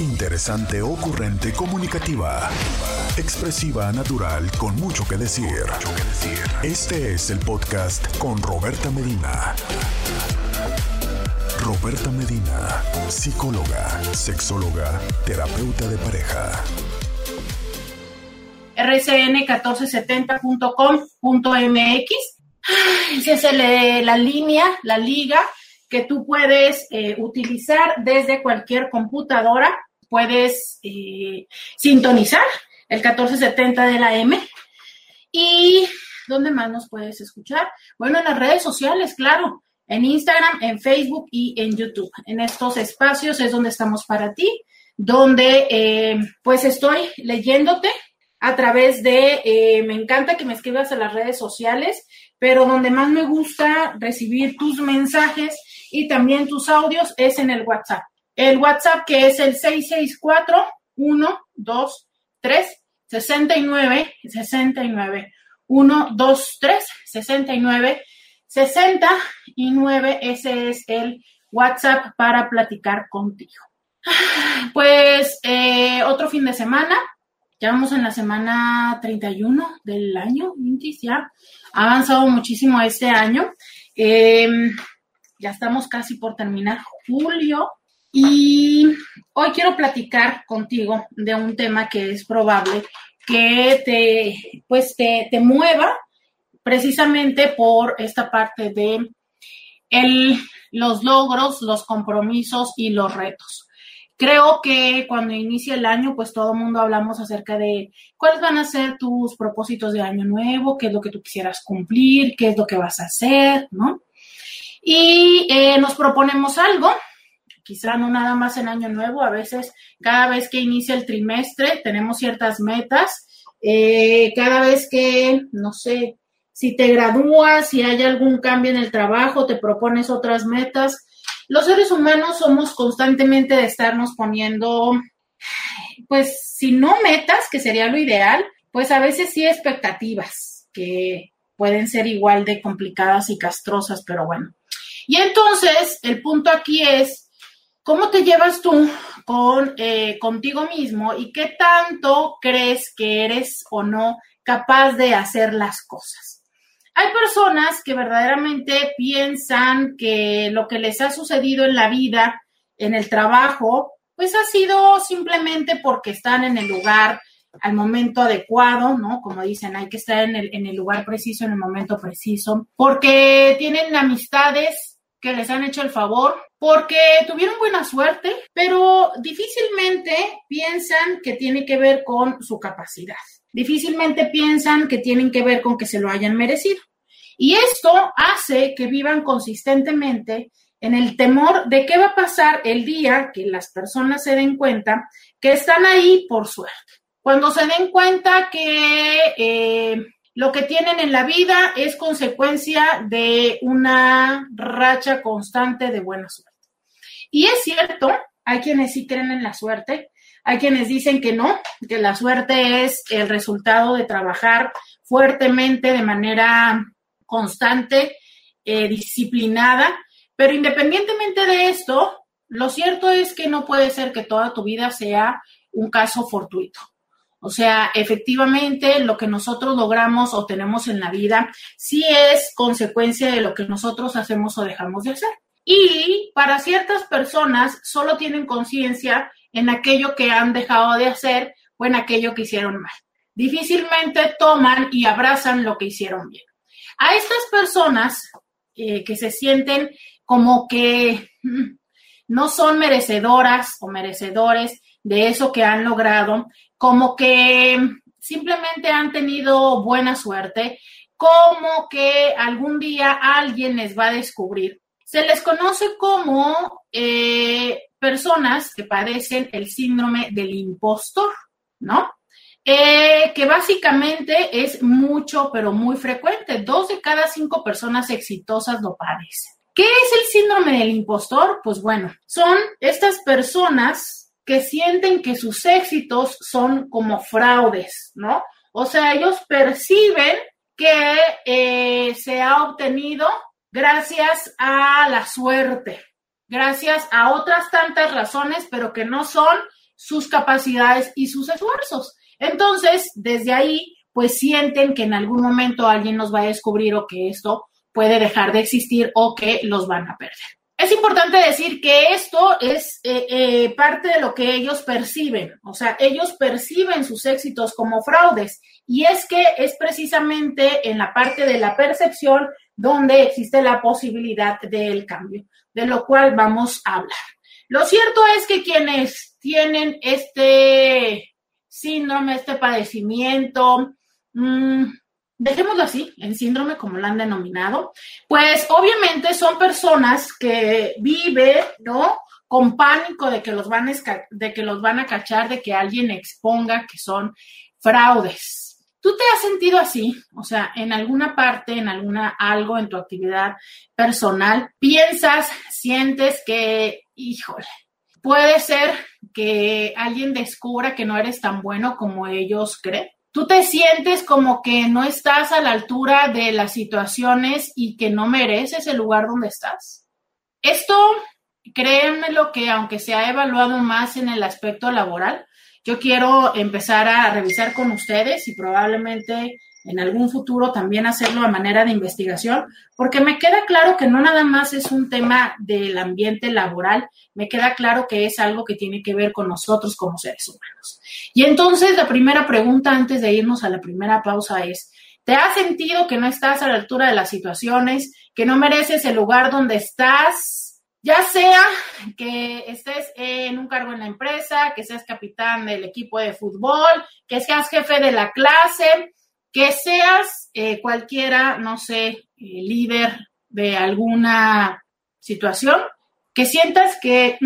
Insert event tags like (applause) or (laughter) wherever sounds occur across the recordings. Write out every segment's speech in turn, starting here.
Interesante, ocurrente, comunicativa. Expresiva, natural, con mucho que decir. Este es el podcast con Roberta Medina. Roberta Medina, psicóloga, sexóloga, terapeuta de pareja. rcn1470.com.mx. Esa es la línea, la liga que tú puedes eh, utilizar desde cualquier computadora. Puedes eh, sintonizar el 1470 de la M. ¿Y dónde más nos puedes escuchar? Bueno, en las redes sociales, claro. En Instagram, en Facebook y en YouTube. En estos espacios es donde estamos para ti, donde eh, pues estoy leyéndote a través de, me encanta que me escribas a las redes sociales, pero donde más me gusta recibir tus mensajes y también tus audios es en el WhatsApp. El WhatsApp que es el 664 123 69 69 123 69 69 ese es el WhatsApp para platicar contigo. (sighs) Pues eh, otro fin de semana, ya vamos en la semana 31 del año, ya ha avanzado muchísimo este año. Eh, ya estamos casi por terminar julio y hoy quiero platicar contigo de un tema que es probable que te, pues te, mueva precisamente por esta parte de el, los logros, los compromisos y los retos. Creo que cuando inicia el año, pues todo el mundo hablamos acerca de cuáles van a ser tus propósitos de año nuevo, qué es lo que tú quisieras cumplir, qué es lo que vas a hacer, ¿no? Y eh, nos proponemos algo, quizá no nada más en año nuevo, a veces cada vez que inicia el trimestre tenemos ciertas metas, eh, cada vez que, no sé, si te gradúas, si hay algún cambio en el trabajo, te propones otras metas. Los seres humanos somos constantemente de estarnos poniendo, pues, si no metas, que sería lo ideal, pues a veces sí expectativas, que pueden ser igual de complicadas y castrosas, pero bueno. Y entonces, el punto aquí es, ¿cómo te llevas tú con, eh, contigo mismo y qué tanto crees que eres o no capaz de hacer las cosas? Hay personas que verdaderamente piensan que lo que les ha sucedido en la vida, en el trabajo, pues ha sido simplemente porque están en el lugar al momento adecuado, ¿no? Como dicen, hay que estar en el, en el lugar preciso, en el momento preciso, porque tienen amistades que les han hecho el favor porque tuvieron buena suerte, pero difícilmente piensan que tiene que ver con su capacidad. Difícilmente piensan que tienen que ver con que se lo hayan merecido. Y esto hace que vivan consistentemente en el temor de qué va a pasar el día que las personas se den cuenta que están ahí por suerte. Cuando se den cuenta que eh, lo que tienen en la vida es consecuencia de una racha constante de buena suerte. Y es cierto, hay quienes sí creen en la suerte, hay quienes dicen que no, que la suerte es el resultado de trabajar fuertemente de manera constante, eh, disciplinada, pero independientemente de esto, lo cierto es que no puede ser que toda tu vida sea un caso fortuito. O sea, efectivamente, lo que nosotros logramos o tenemos en la vida sí es consecuencia de lo que nosotros hacemos o dejamos de hacer. Y para ciertas personas solo tienen conciencia en aquello que han dejado de hacer o en aquello que hicieron mal. Difícilmente toman y abrazan lo que hicieron bien. A estas personas eh, que se sienten como que mm, no son merecedoras o merecedores de eso que han logrado, como que simplemente han tenido buena suerte, como que algún día alguien les va a descubrir. Se les conoce como eh, personas que padecen el síndrome del impostor, ¿no? Eh, que básicamente es mucho, pero muy frecuente. Dos de cada cinco personas exitosas lo padecen. ¿Qué es el síndrome del impostor? Pues bueno, son estas personas que sienten que sus éxitos son como fraudes, ¿no? O sea, ellos perciben que eh, se ha obtenido gracias a la suerte, gracias a otras tantas razones, pero que no son sus capacidades y sus esfuerzos. Entonces, desde ahí, pues sienten que en algún momento alguien nos va a descubrir o que esto puede dejar de existir o que los van a perder. Es importante decir que esto es eh, eh, parte de lo que ellos perciben, o sea, ellos perciben sus éxitos como fraudes y es que es precisamente en la parte de la percepción donde existe la posibilidad del cambio, de lo cual vamos a hablar. Lo cierto es que quienes tienen este síndrome, este padecimiento, mmm, dejémoslo así, el síndrome como lo han denominado, pues obviamente son personas que viven, ¿no? Con pánico de que los van a, de que los van a cachar, de que alguien exponga que son fraudes. ¿Tú te has sentido así? O sea, en alguna parte, en alguna algo en tu actividad personal, piensas, sientes que, híjole, puede ser que alguien descubra que no eres tan bueno como ellos creen tú te sientes como que no estás a la altura de las situaciones y que no mereces el lugar donde estás. Esto, créanme lo que aunque se ha evaluado más en el aspecto laboral, yo quiero empezar a revisar con ustedes y probablemente en algún futuro también hacerlo a manera de investigación, porque me queda claro que no nada más es un tema del ambiente laboral, me queda claro que es algo que tiene que ver con nosotros como seres humanos. Y entonces la primera pregunta antes de irnos a la primera pausa es, ¿te has sentido que no estás a la altura de las situaciones, que no mereces el lugar donde estás? Ya sea que estés en un cargo en la empresa, que seas capitán del equipo de fútbol, que seas jefe de la clase, que seas eh, cualquiera, no sé, eh, líder de alguna situación, que sientas que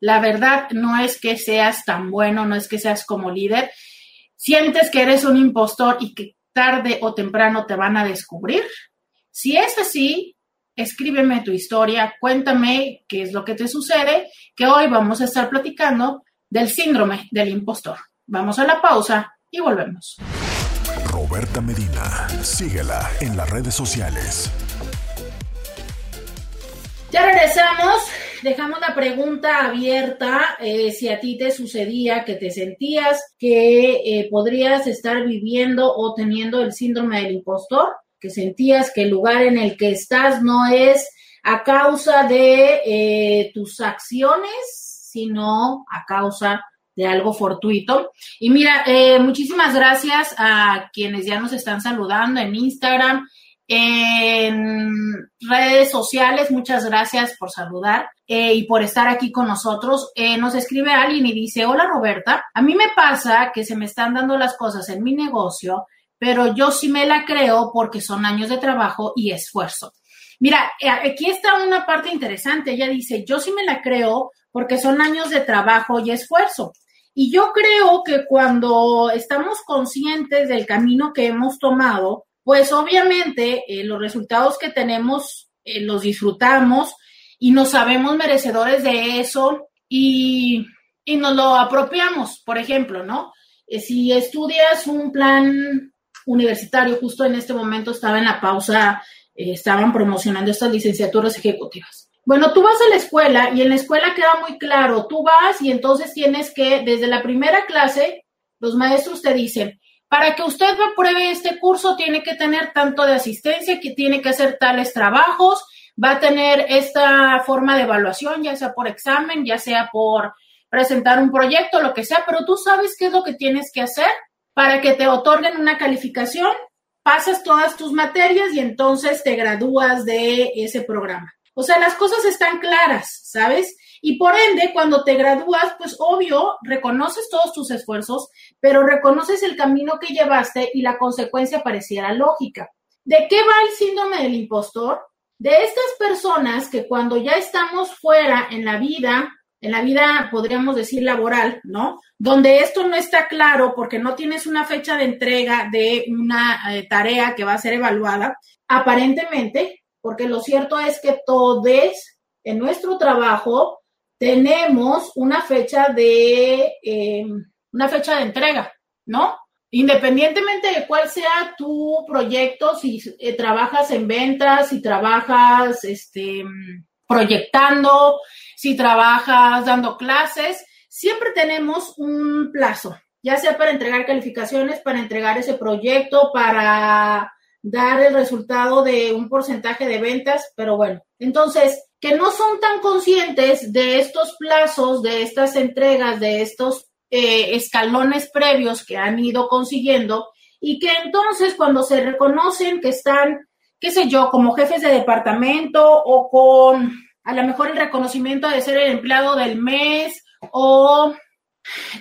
la verdad no es que seas tan bueno, no es que seas como líder, sientes que eres un impostor y que tarde o temprano te van a descubrir. Si es así, escríbeme tu historia, cuéntame qué es lo que te sucede, que hoy vamos a estar platicando del síndrome del impostor. Vamos a la pausa y volvemos. Roberta Medina. Síguela en las redes sociales. Ya regresamos. Dejamos la pregunta abierta. Eh, si a ti te sucedía que te sentías que eh, podrías estar viviendo o teniendo el síndrome del impostor, que sentías que el lugar en el que estás no es a causa de eh, tus acciones, sino a causa de algo fortuito. Y mira, eh, muchísimas gracias a quienes ya nos están saludando en Instagram, en redes sociales. Muchas gracias por saludar eh, y por estar aquí con nosotros. Eh, nos escribe alguien y dice, hola Roberta, a mí me pasa que se me están dando las cosas en mi negocio, pero yo sí me la creo porque son años de trabajo y esfuerzo. Mira, aquí está una parte interesante. Ella dice, yo sí me la creo porque son años de trabajo y esfuerzo. Y yo creo que cuando estamos conscientes del camino que hemos tomado, pues obviamente eh, los resultados que tenemos eh, los disfrutamos y nos sabemos merecedores de eso y, y nos lo apropiamos. Por ejemplo, ¿no? Eh, si estudias un plan universitario, justo en este momento estaba en la pausa, estaban promocionando estas licenciaturas ejecutivas. Bueno, tú vas a la escuela y en la escuela queda muy claro, tú vas y entonces tienes que, desde la primera clase, los maestros te dicen, para que usted apruebe este curso tiene que tener tanto de asistencia, que tiene que hacer tales trabajos, va a tener esta forma de evaluación, ya sea por examen, ya sea por presentar un proyecto, lo que sea, pero tú sabes qué es lo que tienes que hacer para que te otorguen una calificación, pasas todas tus materias y entonces te gradúas de ese programa. O sea, las cosas están claras, ¿sabes? Y por ende, cuando te gradúas, pues obvio, reconoces todos tus esfuerzos, pero reconoces el camino que llevaste y la consecuencia pareciera lógica. ¿De qué va el síndrome del impostor? De estas personas que cuando ya estamos fuera en la vida, en la vida podríamos decir laboral, ¿no? Donde esto no está claro porque no tienes una fecha de entrega de una eh, tarea que va a ser evaluada, aparentemente porque lo cierto es que todos en nuestro trabajo tenemos una fecha de em, una fecha de entrega, ¿no? Independientemente de cuál sea tu proyecto, si eh, trabajas en ventas, si trabajas este, proyectando, si trabajas dando clases, siempre tenemos un plazo, ya sea para entregar calificaciones, para entregar ese proyecto, para dar el resultado de un porcentaje de ventas, pero bueno, entonces, que no son tan conscientes de estos plazos, de estas entregas, de estos eh, escalones previos que han ido consiguiendo y que entonces cuando se reconocen que están, qué sé yo, como jefes de departamento o con a lo mejor el reconocimiento de ser el empleado del mes o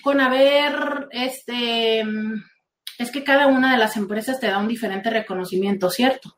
con haber, este, es que cada una de las empresas te da un diferente reconocimiento, ¿cierto?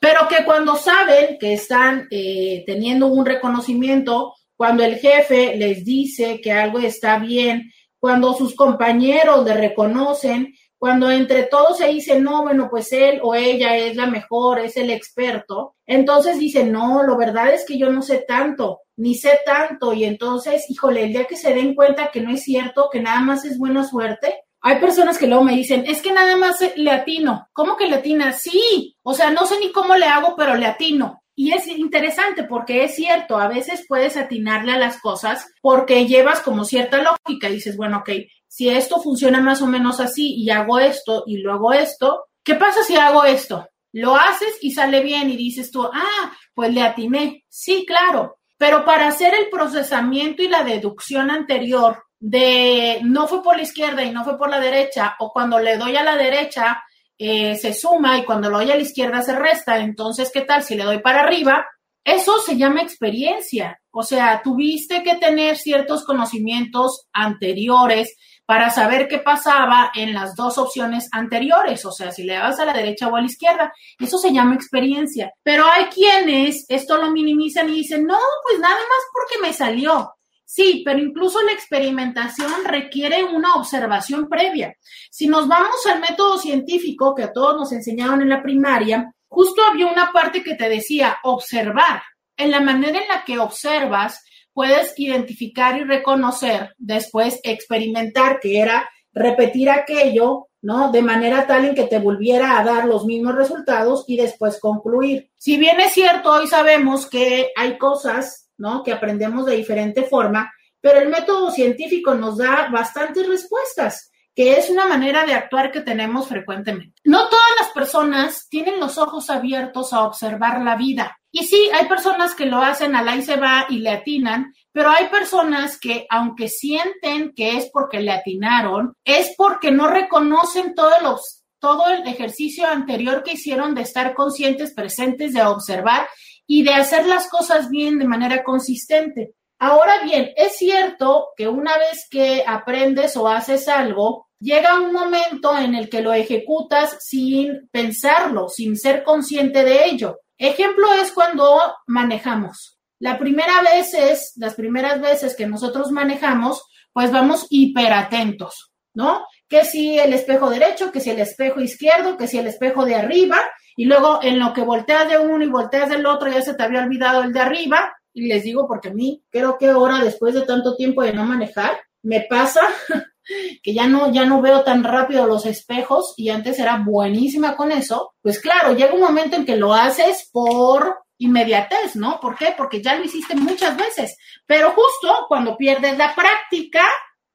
Pero que cuando saben que están eh, teniendo un reconocimiento, cuando el jefe les dice que algo está bien, cuando sus compañeros le reconocen, cuando entre todos se dice, no, bueno, pues él o ella es la mejor, es el experto, entonces dice, no, lo verdad es que yo no sé tanto, ni sé tanto, y entonces, híjole, el día que se den cuenta que no es cierto, que nada más es buena suerte, hay personas que luego me dicen, es que nada más le atino. ¿Cómo que le atina? Sí, o sea, no sé ni cómo le hago, pero le atino. Y es interesante porque es cierto, a veces puedes atinarle a las cosas porque llevas como cierta lógica y dices, bueno, ok, si esto funciona más o menos así y hago esto y luego esto, ¿qué pasa si hago esto? Lo haces y sale bien y dices tú, ah, pues le atiné. Sí, claro, pero para hacer el procesamiento y la deducción anterior de no fue por la izquierda y no fue por la derecha, o cuando le doy a la derecha eh, se suma y cuando lo doy a la izquierda se resta, entonces, ¿qué tal si le doy para arriba? Eso se llama experiencia. O sea, tuviste que tener ciertos conocimientos anteriores para saber qué pasaba en las dos opciones anteriores, o sea, si le dabas a la derecha o a la izquierda. Eso se llama experiencia. Pero hay quienes esto lo minimizan y dicen, no, pues nada más porque me salió. Sí, pero incluso la experimentación requiere una observación previa. Si nos vamos al método científico que a todos nos enseñaron en la primaria, justo había una parte que te decía observar. En la manera en la que observas, puedes identificar y reconocer, después experimentar, que era repetir aquello, ¿no? De manera tal en que te volviera a dar los mismos resultados y después concluir. Si bien es cierto, hoy sabemos que hay cosas ¿no? Que aprendemos de diferente forma, pero el método científico nos da bastantes respuestas, que es una manera de actuar que tenemos frecuentemente. No todas las personas tienen los ojos abiertos a observar la vida. Y sí, hay personas que lo hacen a la y se va y le atinan, pero hay personas que, aunque sienten que es porque le atinaron, es porque no reconocen todos los todo el ejercicio anterior que hicieron de estar conscientes, presentes, de observar y de hacer las cosas bien de manera consistente. Ahora bien, es cierto que una vez que aprendes o haces algo, llega un momento en el que lo ejecutas sin pensarlo, sin ser consciente de ello. Ejemplo es cuando manejamos. La primera vez es, las primeras veces que nosotros manejamos, pues vamos hiperatentos, ¿no? Que si el espejo derecho, que si el espejo izquierdo, que si el espejo de arriba, y luego en lo que volteas de uno y volteas del otro ya se te había olvidado el de arriba. Y les digo porque a mí creo que ahora después de tanto tiempo de no manejar, me pasa (laughs) que ya no, ya no veo tan rápido los espejos y antes era buenísima con eso. Pues claro, llega un momento en que lo haces por inmediatez, ¿no? ¿Por qué? Porque ya lo hiciste muchas veces. Pero justo cuando pierdes la práctica,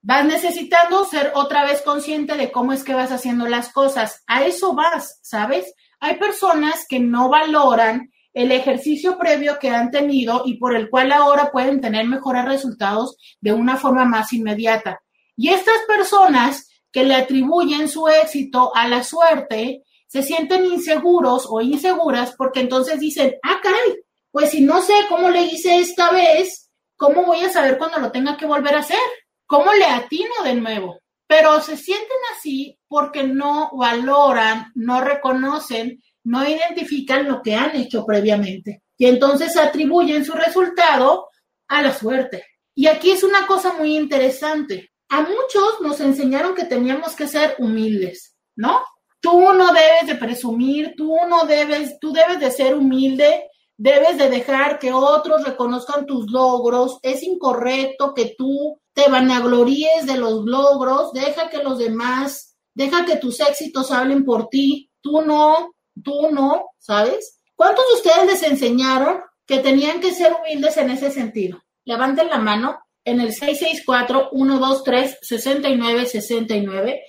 vas necesitando ser otra vez consciente de cómo es que vas haciendo las cosas. A eso vas, ¿sabes? Hay personas que no valoran el ejercicio previo que han tenido y por el cual ahora pueden tener mejores resultados de una forma más inmediata. Y estas personas que le atribuyen su éxito a la suerte, se sienten inseguros o inseguras porque entonces dicen, ah, caray, pues si no sé cómo le hice esta vez, ¿cómo voy a saber cuando lo tenga que volver a hacer? ¿Cómo le atino de nuevo? pero se sienten así porque no valoran, no reconocen, no identifican lo que han hecho previamente. Y entonces atribuyen su resultado a la suerte. Y aquí es una cosa muy interesante. A muchos nos enseñaron que teníamos que ser humildes, ¿no? Tú no debes de presumir, tú no debes, tú debes de ser humilde, debes de dejar que otros reconozcan tus logros, es incorrecto que tú te vanagloríes de los logros, deja que los demás, deja que tus éxitos hablen por ti, tú no, tú no, ¿sabes? ¿Cuántos de ustedes les enseñaron que tenían que ser humildes en ese sentido? Levanten la mano. en el 664-123-6969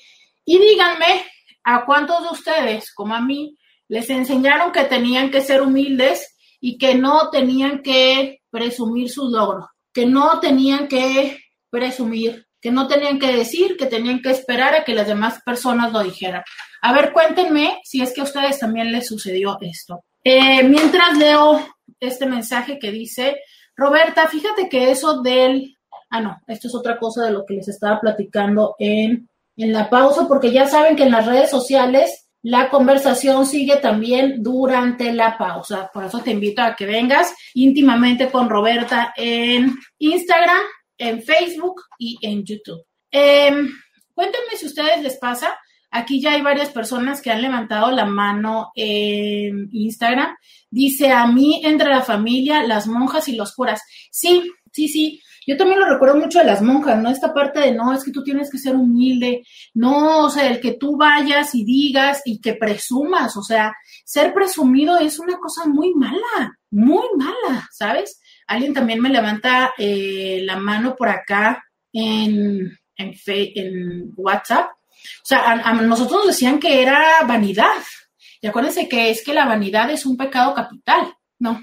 y díganme a cuántos de ustedes, como a mí, les enseñaron que tenían que ser humildes y que no tenían que presumir sus logros, que no tenían que presumir, que no tenían que decir, que tenían que esperar a que las demás personas lo dijeran. A ver, cuéntenme si es que a ustedes también les sucedió esto. Eh, mientras leo este mensaje que dice, Roberta, fíjate que eso del... Ah, no, esto es otra cosa de lo que les estaba platicando en, en la pausa, porque ya saben que en las redes sociales la conversación sigue también durante la pausa. Por eso te invito a que vengas íntimamente con Roberta en Instagram, en Facebook y en YouTube. Em, cuéntenme si a ustedes les pasa. Aquí ya hay varias personas que han levantado la mano en Instagram. Dice a mí, entre la familia, las monjas y los curas. Sí, sí, sí. Yo también lo recuerdo mucho de las monjas, ¿no? Esta parte de no, es que tú tienes que ser humilde, no, o sea, el que tú vayas y digas y que presumas, o sea, ser presumido es una cosa muy mala, muy mala, ¿sabes? Alguien también me levanta eh, la mano por acá en, en, en WhatsApp. O sea, a, nosotros nos decían que era vanidad. Y acuérdense que es que la vanidad es un pecado capital. No.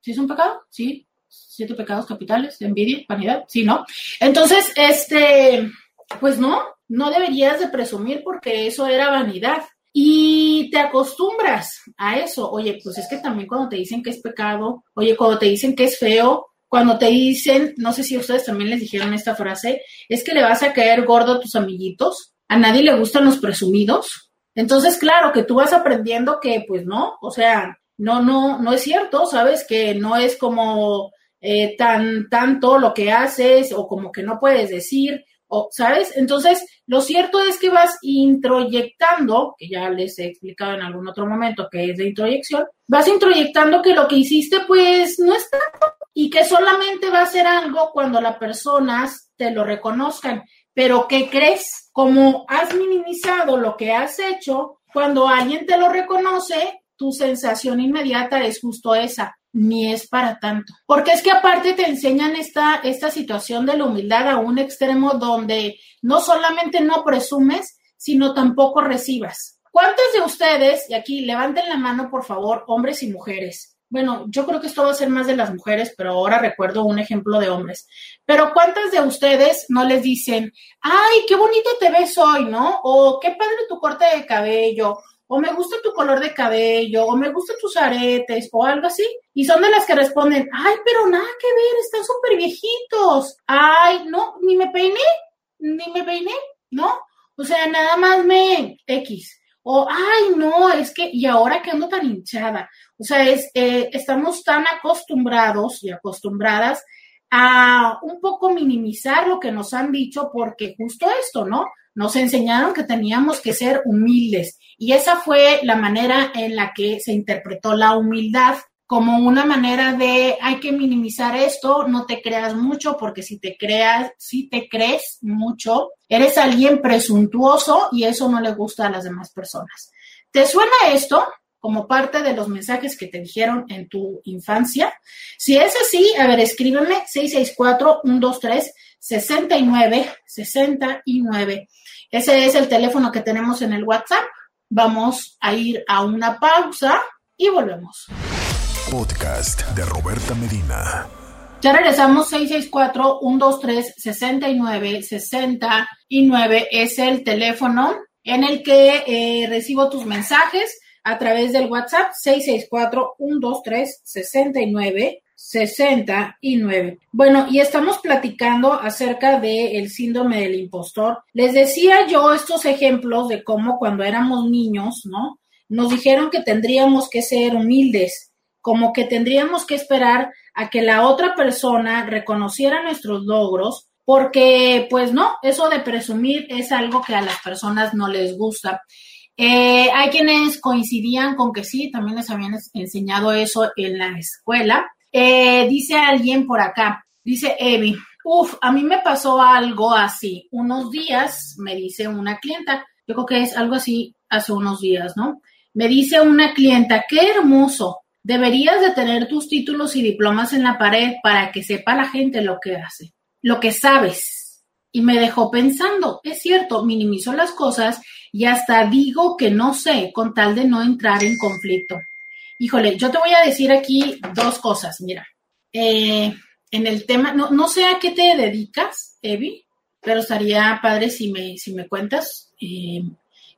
¿Sí es un pecado? Sí siete pecados capitales, envidia, vanidad, sí, ¿no? Entonces, este, pues no, no deberías de presumir porque eso era vanidad. Y te acostumbras a eso. Oye, pues es que también cuando te dicen que es pecado, oye, cuando te dicen que es feo, cuando te dicen, no sé si ustedes también les dijeron esta frase, es que le vas a caer gordo a tus amiguitos, a nadie le gustan los presumidos. Entonces, claro, que tú vas aprendiendo que, pues no, o sea, no, no, no es cierto, ¿sabes? Que no es como eh, tan tanto lo que haces o como que no puedes decir, o, ¿sabes? Entonces, lo cierto es que vas introyectando, que ya les he explicado en algún otro momento que es de introyección, vas introyectando que lo que hiciste pues no es tanto y que solamente va a ser algo cuando las personas te lo reconozcan. Pero ¿qué crees? Como has minimizado lo que has hecho, cuando alguien te lo reconoce, tu sensación inmediata es justo esa ni es para tanto. Porque es que aparte te enseñan esta, esta situación de la humildad a un extremo donde no solamente no presumes, sino tampoco recibas. ¿Cuántos de ustedes, y aquí levanten la mano por favor, hombres y mujeres? Bueno, yo creo que esto va a ser más de las mujeres, pero ahora recuerdo un ejemplo de hombres. Pero ¿cuántas de ustedes no les dicen, ay, qué bonito te ves hoy, ¿no? O qué padre tu corte de cabello, o me gusta tu color de cabello, o me gustan tus aretes, o algo así. Y son de las que responden, ay, pero nada que ver, están súper viejitos. Ay, no, ni me peiné, ni me peiné, ¿no? O sea, nada más me X. O, ay, no, es que, y ahora que ando tan hinchada. O sea, es, eh, estamos tan acostumbrados y acostumbradas a un poco minimizar lo que nos han dicho porque justo esto, ¿no? Nos enseñaron que teníamos que ser humildes y esa fue la manera en la que se interpretó la humildad como una manera de hay que minimizar esto, no te creas mucho, porque si te creas, si te crees mucho, eres alguien presuntuoso y eso no le gusta a las demás personas. ¿Te suena esto? como parte de los mensajes que te dijeron en tu infancia. Si es así, a ver, escríbeme 664-123-6969. Ese es el teléfono que tenemos en el WhatsApp. Vamos a ir a una pausa y volvemos. Podcast de Roberta Medina. Ya regresamos 664-123-6969 es el teléfono en el que eh, recibo tus mensajes a través del WhatsApp 664-123-6969. Bueno, y estamos platicando acerca del síndrome del impostor. Les decía yo estos ejemplos de cómo cuando éramos niños, ¿no? Nos dijeron que tendríamos que ser humildes, como que tendríamos que esperar a que la otra persona reconociera nuestros logros, porque pues no, eso de presumir es algo que a las personas no les gusta. Eh, hay quienes coincidían con que sí, también les habían enseñado eso en la escuela. Eh, dice alguien por acá, dice Evi, uff, a mí me pasó algo así. Unos días, me dice una clienta, yo creo que es algo así hace unos días, ¿no? Me dice una clienta, qué hermoso, deberías de tener tus títulos y diplomas en la pared para que sepa la gente lo que hace. lo que sabes. Y me dejó pensando, es cierto, minimizo las cosas y hasta digo que no sé con tal de no entrar en conflicto. Híjole, yo te voy a decir aquí dos cosas, mira. Eh, en el tema, no, no sé a qué te dedicas, Evi, pero estaría padre si me, si me cuentas. Eh,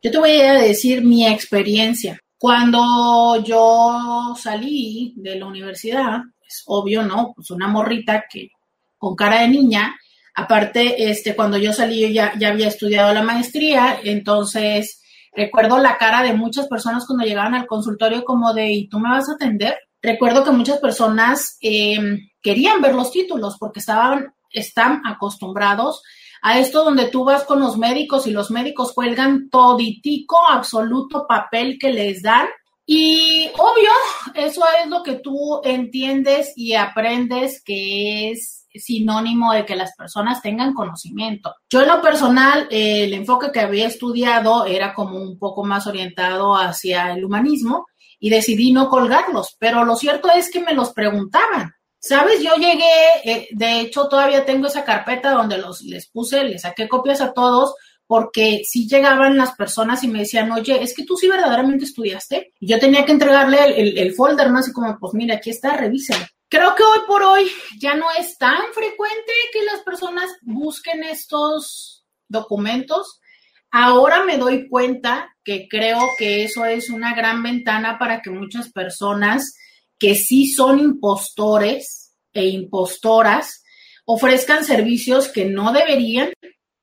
yo te voy a decir mi experiencia. Cuando yo salí de la universidad, es obvio, ¿no? Pues una morrita que con cara de niña, aparte, este, cuando yo salí ya, ya había estudiado la maestría, entonces recuerdo la cara de muchas personas cuando llegaban al consultorio como de, ¿y tú me vas a atender? Recuerdo que muchas personas eh, querían ver los títulos porque estaban, están acostumbrados a esto donde tú vas con los médicos y los médicos cuelgan toditico, absoluto papel que les dan. Y obvio, eso es lo que tú entiendes y aprendes que es sinónimo de que las personas tengan conocimiento. Yo en lo personal, eh, el enfoque que había estudiado era como un poco más orientado hacia el humanismo y decidí no colgarlos, pero lo cierto es que me los preguntaban. Sabes, yo llegué, eh, de hecho todavía tengo esa carpeta donde los les puse, les saqué copias a todos, porque si llegaban las personas y me decían, oye, es que tú sí verdaderamente estudiaste. Y yo tenía que entregarle el, folder, ¿no? Así como, pues mira, aquí está, revíselo. Creo que hoy por hoy ya no es tan frecuente que las personas busquen estos documentos. Ahora me doy cuenta que creo que eso es una gran ventana para que muchas personas que sí son impostores e impostoras ofrezcan servicios que no deberían,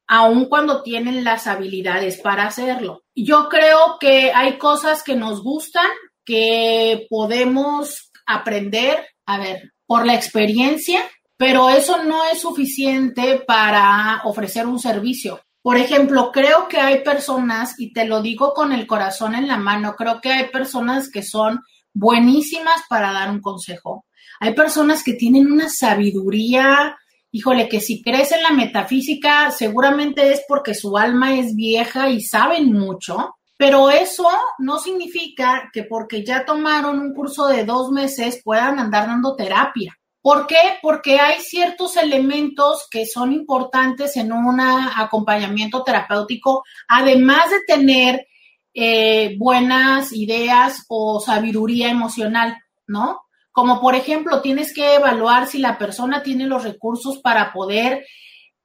aun cuando tienen las habilidades para hacerlo. Yo creo que hay cosas que nos gustan, que podemos aprender, a ver, por la experiencia, pero eso no es suficiente para ofrecer un servicio. Por ejemplo, creo que hay personas, y te lo digo con el corazón en la mano, creo que hay personas que son buenísimas para dar un consejo. Hay personas que tienen una sabiduría, híjole, que si crees en la metafísica, seguramente es porque su alma es vieja y saben mucho, pero eso no significa que porque ya tomaron un curso de dos meses puedan andar dando terapia. ¿Por qué? Porque hay ciertos elementos que son importantes en un acompañamiento terapéutico, además de tener eh, buenas ideas o sabiduría emocional, ¿no? Como por ejemplo, tienes que evaluar si la persona tiene los recursos para poder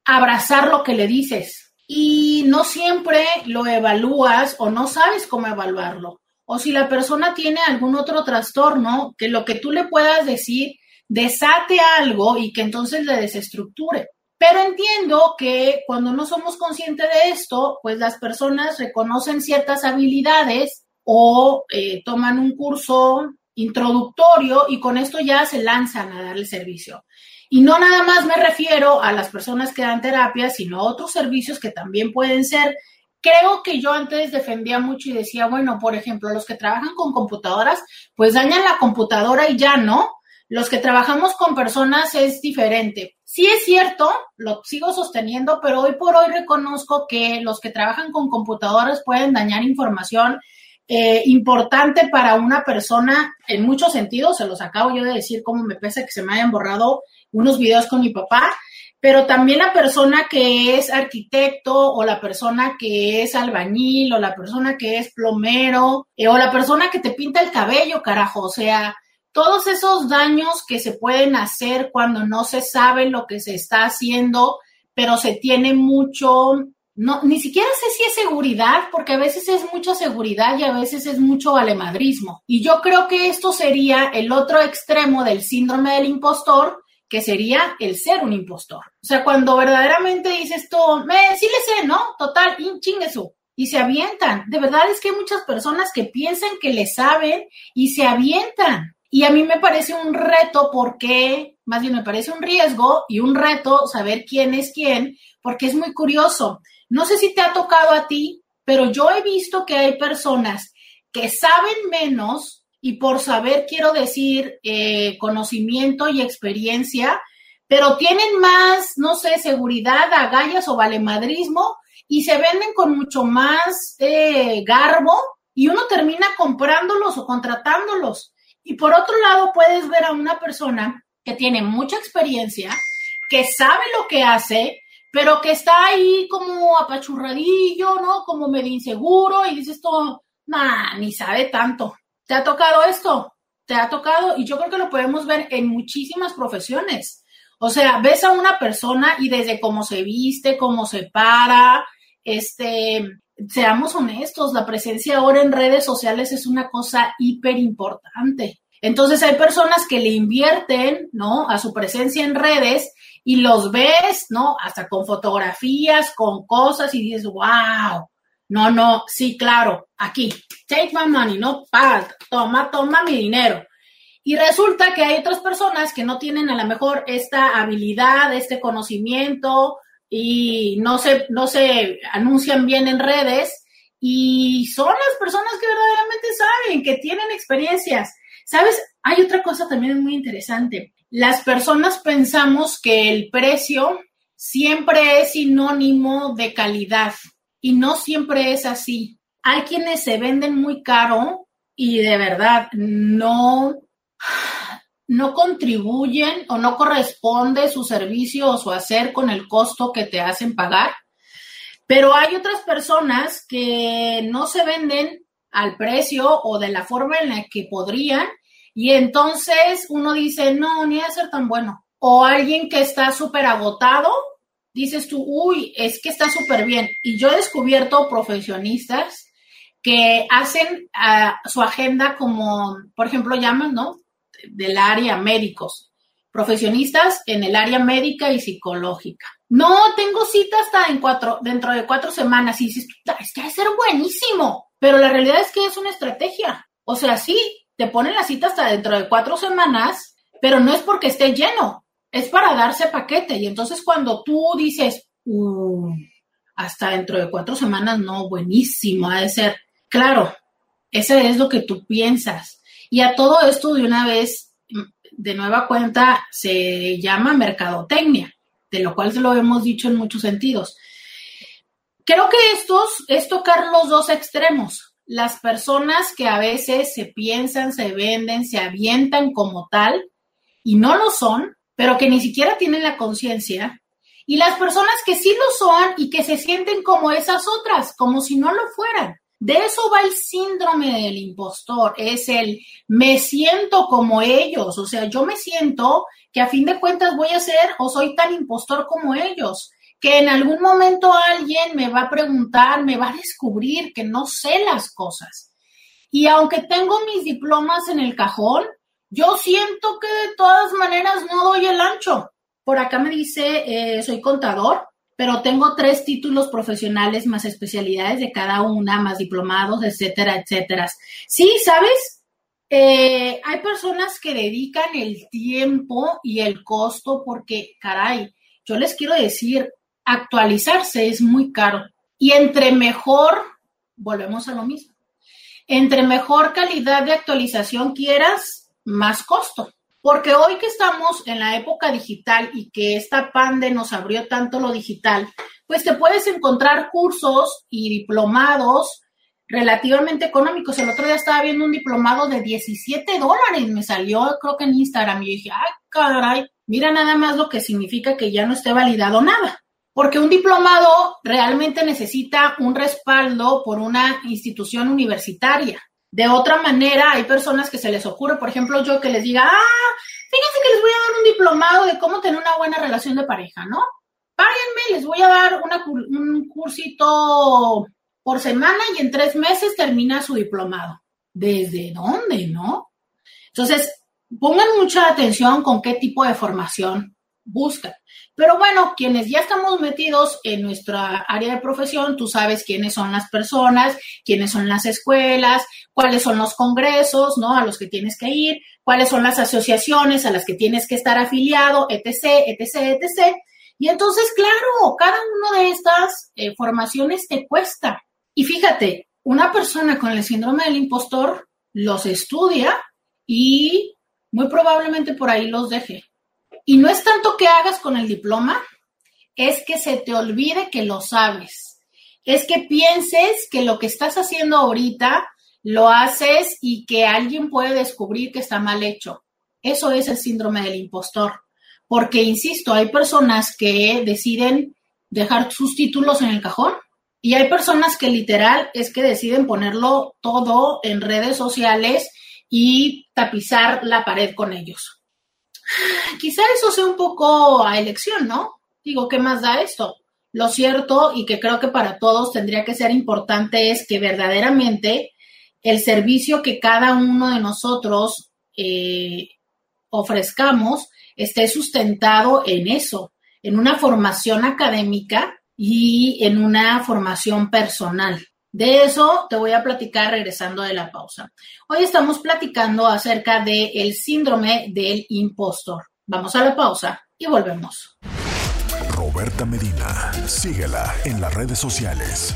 abrazar lo que le dices. Y no siempre lo evalúas o no sabes cómo evaluarlo. O si la persona tiene algún otro trastorno, que lo que tú le puedas decir desate algo y que entonces le desestructure. Pero entiendo que cuando no somos conscientes de esto, pues las personas reconocen ciertas habilidades o eh, toman un curso introductorio y con esto ya se lanzan a dar el servicio. Y no nada más me refiero a las personas que dan terapia, sino a otros servicios que también pueden ser. Creo que yo antes defendía mucho y decía, bueno, por ejemplo, los que trabajan con computadoras, pues dañan la computadora y ya no. Los que trabajamos con personas es diferente. Sí es cierto, lo sigo sosteniendo, pero hoy por hoy reconozco que los que trabajan con computadoras pueden dañar información eh, importante para una persona en muchos sentidos. Se los acabo yo de decir cómo me pesa que se me hayan borrado unos videos con mi papá, pero también la persona que es arquitecto o la persona que es albañil o la persona que es plomero eh, o la persona que te pinta el cabello, carajo. O sea, todos esos daños que se pueden hacer cuando no se sabe lo que se está haciendo, pero se tiene mucho, no, ni siquiera sé si es seguridad, porque a veces es mucha seguridad y a veces es mucho valemadrismo. Y yo creo que esto sería el otro extremo del síndrome del impostor, que sería el ser un impostor. O sea, cuando verdaderamente dices tú, me, sí le sé, ¿no? Total, chinguesu. Y se avientan. De verdad es que hay muchas personas que piensan que le saben y se avientan. Y a mí me parece un reto porque, más bien me parece un riesgo y un reto saber quién es quién, porque es muy curioso. No sé si te ha tocado a ti, pero yo he visto que hay personas que saben menos y por saber quiero decir eh, conocimiento y experiencia, pero tienen más, no sé, seguridad, agallas o valemadrismo y se venden con mucho más eh, garbo y uno termina comprándolos o contratándolos. Y por otro lado, puedes ver a una persona que tiene mucha experiencia, que sabe lo que hace, pero que está ahí como apachurradillo, ¿no? Como medio inseguro y dices esto, nah, ni sabe tanto. ¿Te ha tocado esto? ¿Te ha tocado? Y yo creo que lo podemos ver en muchísimas profesiones. O sea, ves a una persona y desde cómo se viste, cómo se para, este, seamos honestos, la presencia ahora en redes sociales es una cosa hiper importante. Entonces hay personas que le invierten, ¿no? A su presencia en redes y los ves, ¿no? Hasta con fotografías, con cosas y dices, wow, no, no, sí, claro, aquí, take my money, no, pa, toma, toma mi dinero. Y resulta que hay otras personas que no tienen a lo mejor esta habilidad, este conocimiento y no se, no se anuncian bien en redes y son las personas que verdaderamente saben, que tienen experiencias ¿Sabes? Hay otra cosa también muy interesante. Las personas pensamos que el precio siempre es sinónimo de calidad y no siempre es así. Hay quienes se venden muy caro y de verdad no, no contribuyen o no corresponde su servicio o su hacer con el costo que te hacen pagar. Pero hay otras personas que no se venden al precio o de la forma en la que podrían. Y entonces uno dice, no, ni a ser tan bueno. O alguien que está súper agotado, dices tú, uy, es que está súper bien. Y yo he descubierto profesionistas que hacen ah, su agenda como, por ejemplo, llaman, ¿no? Del área médicos, profesionistas en el área médica y psicológica. No, tengo cita hasta en cuatro, dentro de cuatro semanas. Y dices, es que a ser buenísimo. Pero la realidad es que es una estrategia. O sea, sí, te ponen la cita hasta dentro de cuatro semanas, pero no es porque esté lleno, es para darse paquete. Y entonces cuando tú dices, uh, hasta dentro de cuatro semanas, no, buenísimo, ha de ser. Claro, ese es lo que tú piensas. Y a todo esto de una vez, de nueva cuenta, se llama mercadotecnia, de lo cual se lo hemos dicho en muchos sentidos. Creo que estos es tocar los dos extremos. Las personas que a veces se piensan, se venden, se avientan como tal y no lo son, pero que ni siquiera tienen la conciencia. Y las personas que sí lo son y que se sienten como esas otras, como si no lo fueran. De eso va el síndrome del impostor, es el me siento como ellos, o sea, yo me siento que a fin de cuentas voy a ser o soy tan impostor como ellos que en algún momento alguien me va a preguntar, me va a descubrir que no sé las cosas. Y aunque tengo mis diplomas en el cajón, yo siento que de todas maneras no doy el ancho. Por acá me dice, eh, soy contador, pero tengo tres títulos profesionales más especialidades de cada una, más diplomados, etcétera, etcétera. Sí, ¿sabes? Eh, hay personas que dedican el tiempo y el costo porque, caray, yo les quiero decir, actualizarse es muy caro. Y entre mejor, volvemos a lo mismo, entre mejor calidad de actualización quieras, más costo. Porque hoy que estamos en la época digital y que esta pandemia nos abrió tanto lo digital, pues te puedes encontrar cursos y diplomados relativamente económicos. El otro día estaba viendo un diplomado de 17 dólares, me salió creo que en Instagram y dije, ay, caray, mira nada más lo que significa que ya no esté validado nada porque un diplomado realmente necesita un respaldo por una institución universitaria. De otra manera, hay personas que se les ocurre, por ejemplo, yo que les diga, ah, fíjense que les voy a dar un diplomado de cómo tener una buena relación de pareja, ¿no? Páguenme, les voy a dar un cursito por semana y en tres meses termina su diplomado. ¿Desde dónde, no? Entonces, pongan mucha atención con qué tipo de formación buscan. Pero bueno, quienes ya estamos metidos en nuestra área de profesión, tú sabes quiénes son las personas, quiénes son las escuelas, cuáles son los congresos, ¿no? A los que tienes que ir, cuáles son las asociaciones a las que tienes que estar afiliado, etc., etc., etc. Y entonces, claro, cada una de estas eh, formaciones te cuesta. Y fíjate, una persona con el síndrome del impostor los estudia y muy probablemente por ahí los deje. Y no es tanto que hagas con el diploma, es que se te olvide que lo sabes. Es que pienses que lo que estás haciendo ahorita lo haces y que alguien puede descubrir que está mal hecho. Eso es el síndrome del impostor. porque, insisto, hay personas que deciden dejar sus títulos en el cajón y hay personas que literal es que deciden ponerlo todo en redes sociales y tapizar la pared con ellos. (laughs) Quizá eso sea un poco a elección, ¿no? Digo, ¿qué más da esto? Lo cierto y que creo que para todos tendría que ser importante es que verdaderamente el servicio que cada uno de nosotros eh, ofrezcamos esté sustentado en eso, en una formación académica y en una formación personal. De eso te voy a platicar regresando de la pausa. Hoy estamos platicando acerca del síndrome del impostor. Vamos a la pausa y volvemos. Roberta Medina, síguela en las redes sociales.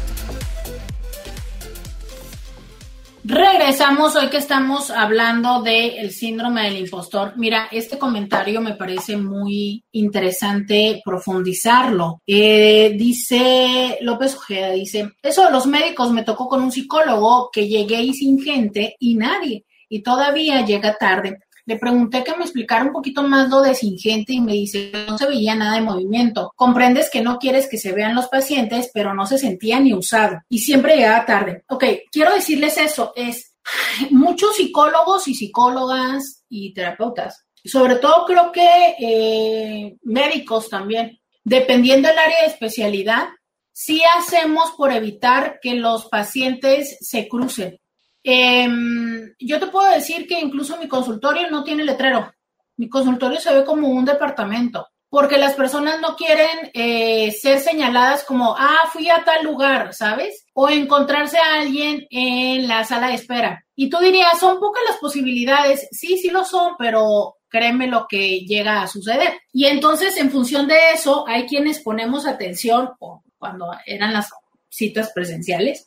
Regresamos hoy que estamos hablando del síndrome del impostor. Mira, este comentario me parece muy interesante profundizarlo. Eh, dice López Ojeda, dice, eso de los médicos me tocó con un psicólogo que llegué y sin gente y nadie, y todavía llega tarde. Le pregunté que me explicara un poquito más lo de sin gente y me dice, no se veía nada de movimiento. Comprendes que no quieres que se vean los pacientes, pero no se sentía ni usado y siempre llegaba tarde. Ok, quiero decirles eso, es (sighs) muchos psicólogos y psicólogas y terapeutas, sobre todo creo que eh, médicos también, dependiendo del área de especialidad, sí hacemos por evitar que los pacientes se crucen. Em, yo te puedo decir que incluso mi consultorio no tiene letrero. Mi consultorio se ve como un departamento, porque las personas no quieren eh, ser señaladas como, ah, fui a tal lugar, ¿sabes? O encontrarse a alguien en la sala de espera. Y tú dirías, son pocas las posibilidades. Sí, sí lo son, pero créeme lo que llega a suceder. Y entonces, en función de eso, hay quienes ponemos atención, o cuando eran las citas presenciales,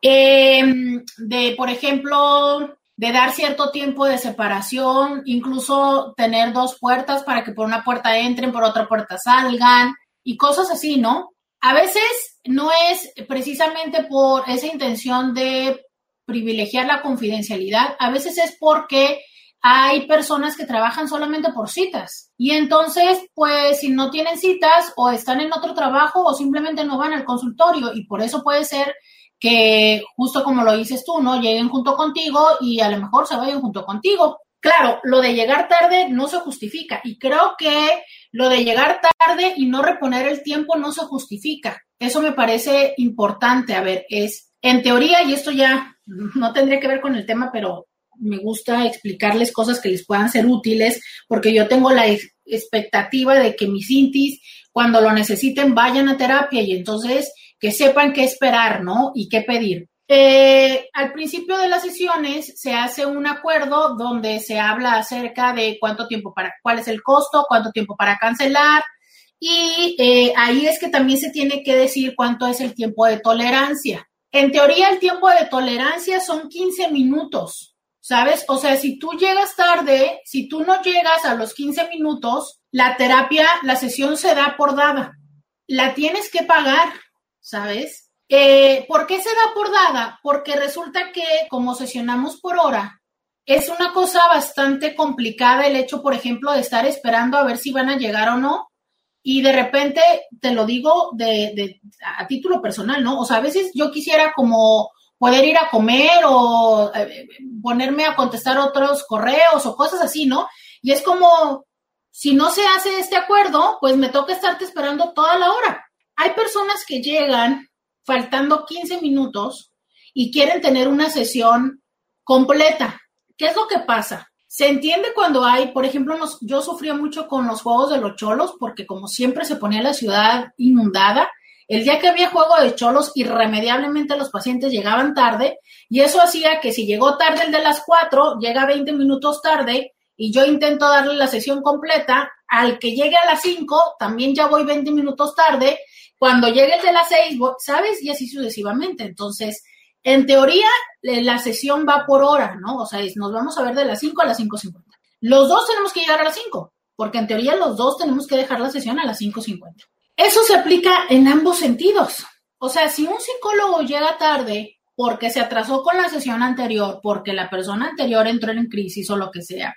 em, de, por ejemplo, de dar cierto tiempo de separación, incluso tener dos puertas para que por una puerta entren, por otra puerta salgan y cosas así, ¿no? A veces no es precisamente por esa intención de privilegiar la confidencialidad, a veces es porque hay personas que trabajan solamente por citas. Y entonces, pues si no tienen citas o están en otro trabajo o simplemente no van al consultorio y por eso puede ser que justo como lo dices tú, ¿no? Lleguen junto contigo y a lo mejor se vayan junto contigo. Claro, lo de llegar tarde no se justifica y creo que lo de llegar tarde y no reponer el tiempo no se justifica. Eso me parece importante. A ver, es en teoría, y esto ya no tendría que ver con el tema, pero me gusta explicarles cosas que les puedan ser útiles, porque yo tengo la expectativa de que mis intis, cuando lo necesiten, vayan a terapia y entonces que sepan qué esperar, ¿no? Y qué pedir. Eh, al principio de las sesiones se hace un acuerdo donde se habla acerca de cuánto tiempo para, cuál es el costo, cuánto tiempo para cancelar, y eh, ahí es que también se tiene que decir cuánto es el tiempo de tolerancia. En teoría, el tiempo de tolerancia son 15 minutos. ¿Sabes? O sea, si tú llegas tarde, si tú no llegas a los 15 minutos, la terapia, la sesión se da por dada. La tienes que pagar, ¿sabes? Eh, ¿Por qué se da por dada? Porque resulta que como sesionamos por hora, es una cosa bastante complicada el hecho, por ejemplo, de estar esperando a ver si van a llegar o no. Y de repente, te lo digo de, de, a título personal, ¿no? O sea, a veces yo quisiera como poder ir a comer o eh, ponerme a contestar otros correos o cosas así, ¿no? Y es como, si no se hace este acuerdo, pues me toca estarte esperando toda la hora. Hay personas que llegan faltando 15 minutos y quieren tener una sesión completa. ¿Qué es lo que pasa? Se entiende cuando hay, por ejemplo, yo sufría mucho con los juegos de los cholos porque como siempre se ponía la ciudad inundada el día que había juego de cholos, irremediablemente los pacientes llegaban tarde y eso hacía que si llegó tarde el de las 4, llega 20 minutos tarde y yo intento darle la sesión completa, al que llegue a las 5, también ya voy 20 minutos tarde, cuando llegue el de las 6, ¿sabes? Y así sucesivamente. Entonces, en teoría, la sesión va por hora, ¿no? O sea, nos vamos a ver de las 5 a las 5.50. Los dos tenemos que llegar a las 5, porque en teoría los dos tenemos que dejar la sesión a las 5.50. Eso se aplica en ambos sentidos. O sea, si un psicólogo llega tarde porque se atrasó con la sesión anterior, porque la persona anterior entró en crisis o lo que sea,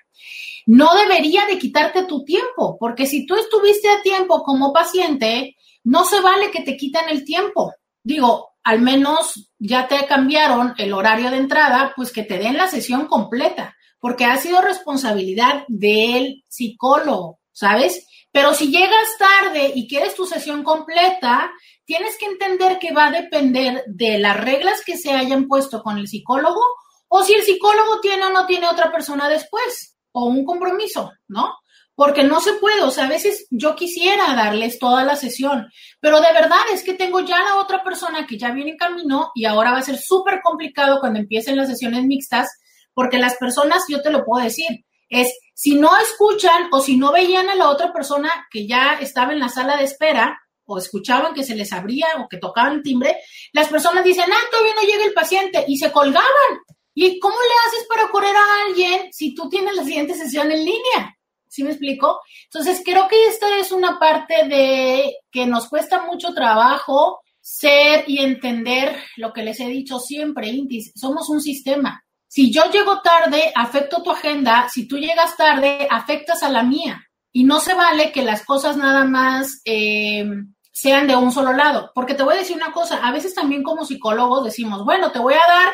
no debería de quitarte tu tiempo, porque si tú estuviste a tiempo como paciente, no se vale que te quiten el tiempo. Digo, al menos ya te cambiaron el horario de entrada, pues que te den la sesión completa, porque ha sido responsabilidad del psicólogo, ¿sabes? Pero si llegas tarde y quieres tu sesión completa, tienes que entender que va a depender de las reglas que se hayan puesto con el psicólogo o si el psicólogo tiene o no tiene otra persona después o un compromiso, ¿no? Porque no se puede, o sea, a veces yo quisiera darles toda la sesión, pero de verdad es que tengo ya la otra persona que ya viene en camino y ahora va a ser súper complicado cuando empiecen las sesiones mixtas, porque las personas, yo te lo puedo decir, es si no escuchan o si no veían a la otra persona que ya estaba en la sala de espera, o escuchaban que se les abría o que tocaban timbre, las personas dicen, ah, todavía no llega el paciente y se colgaban. ¿Y cómo le haces para correr a alguien si tú tienes la siguiente sesión en línea? ¿Sí me explico? Entonces, creo que esta es una parte de que nos cuesta mucho trabajo ser y entender lo que les he dicho siempre, Intis, somos un sistema. Si yo llego tarde, afecto tu agenda, si tú llegas tarde, afectas a la mía. Y no se vale que las cosas nada más eh, sean de un solo lado. Porque te voy a decir una cosa, a veces también como psicólogos decimos, bueno, te voy a dar,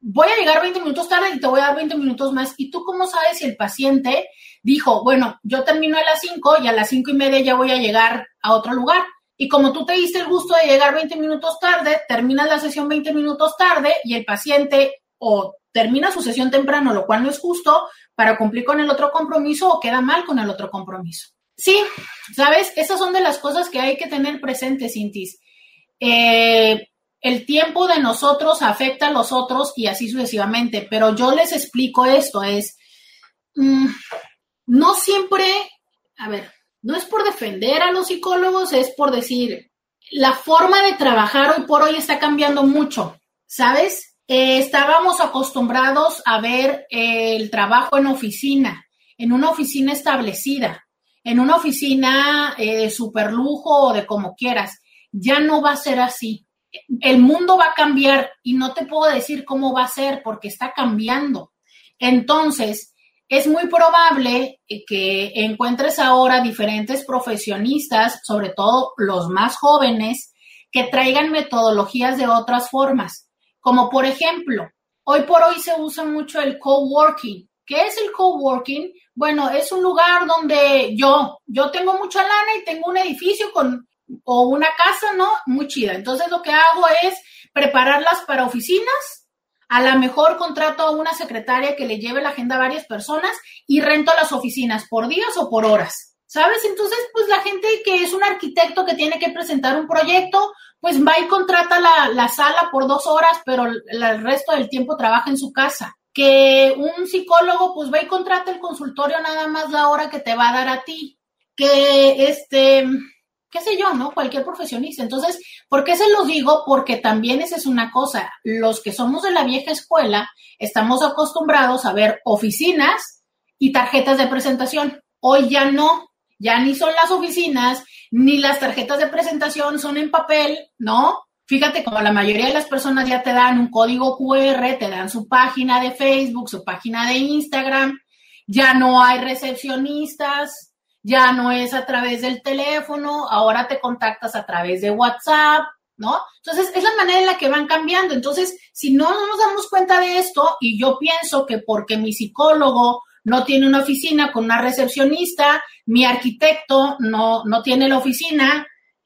voy a llegar 20 minutos tarde y te voy a dar 20 minutos más. ¿Y tú cómo sabes si el paciente dijo, bueno, yo termino a las 5 y a las 5 y media ya voy a llegar a otro lugar? Y como tú te diste el gusto de llegar 20 minutos tarde, terminas la sesión 20 minutos tarde y el paciente o termina su sesión temprano, lo cual no es justo, para cumplir con el otro compromiso o queda mal con el otro compromiso. Sí, ¿sabes? Esas son de las cosas que hay que tener presentes, Cintis. Eh, el tiempo de nosotros afecta a los otros y así sucesivamente, pero yo les explico esto, es, mm, no siempre, a ver, no es por defender a los psicólogos, es por decir, la forma de trabajar hoy por hoy está cambiando mucho, ¿sabes? Eh, estábamos acostumbrados a ver el trabajo en oficina, en una oficina establecida en una oficina eh, de super lujo o de como quieras. Ya no va a ser así. El mundo va a cambiar y no te puedo decir cómo va a ser porque está cambiando. Entonces, es muy probable que encuentres ahora diferentes profesionistas, sobre todo los más jóvenes, que traigan metodologías de otras formas. Como por ejemplo, hoy por hoy se usa mucho el coworking. ¿Qué es el coworking? Bueno, es un lugar donde yo, yo tengo mucha lana y tengo un edificio con, o una casa, ¿no? Muy chida. Entonces lo que hago es prepararlas para oficinas. A lo mejor contrato a una secretaria que le lleve la agenda a varias personas y rento las oficinas por días o por horas. ¿Sabes? Entonces, pues la gente que es un arquitecto que tiene que presentar un proyecto, pues va y contrata la, la sala por dos horas, pero el resto del tiempo trabaja en su casa que un psicólogo pues va y contrata el consultorio nada más la hora que te va a dar a ti, que este, qué sé yo, ¿no? Cualquier profesionista. Entonces, ¿por qué se los digo? Porque también esa es una cosa, los que somos de la vieja escuela estamos acostumbrados a ver oficinas y tarjetas de presentación. Hoy ya no, ya ni son las oficinas, ni las tarjetas de presentación son en papel, ¿no? Fíjate, como la mayoría de las personas ya te dan un código QR, te dan su página de Facebook, su página de Instagram, ya no hay recepcionistas, ya no es a través del teléfono, ahora te contactas a través de WhatsApp, ¿no? Entonces, es la manera en la que van cambiando. Entonces, si no, no nos damos cuenta de esto, y yo pienso que porque mi psicólogo no tiene una oficina con una recepcionista, mi arquitecto no, no tiene la oficina,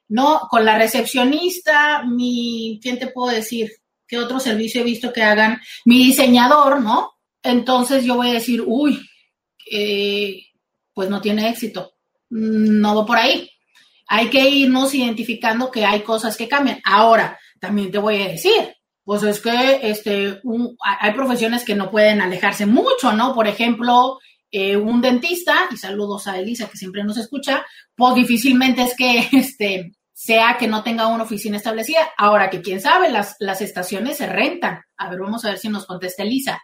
¿no? Con la recepcionista, mi, ¿quién te puedo decir? ¿Qué otro servicio he visto que hagan? Mi diseñador, ¿no? Entonces yo voy a decir, uy, eh, pues no tiene éxito. No va por ahí. Hay que irnos identificando que hay cosas que cambian. Ahora, también te voy a decir, pues es que este, hay profesiones que no pueden alejarse mucho, ¿no? Por ejemplo, eh, un dentista, y saludos a Elisa que siempre nos escucha, pues difícilmente es que (laughs) este, sea que no tenga una oficina establecida. Ahora que quién sabe, las, las estaciones se rentan. A ver, vamos a ver si nos contesta Elisa.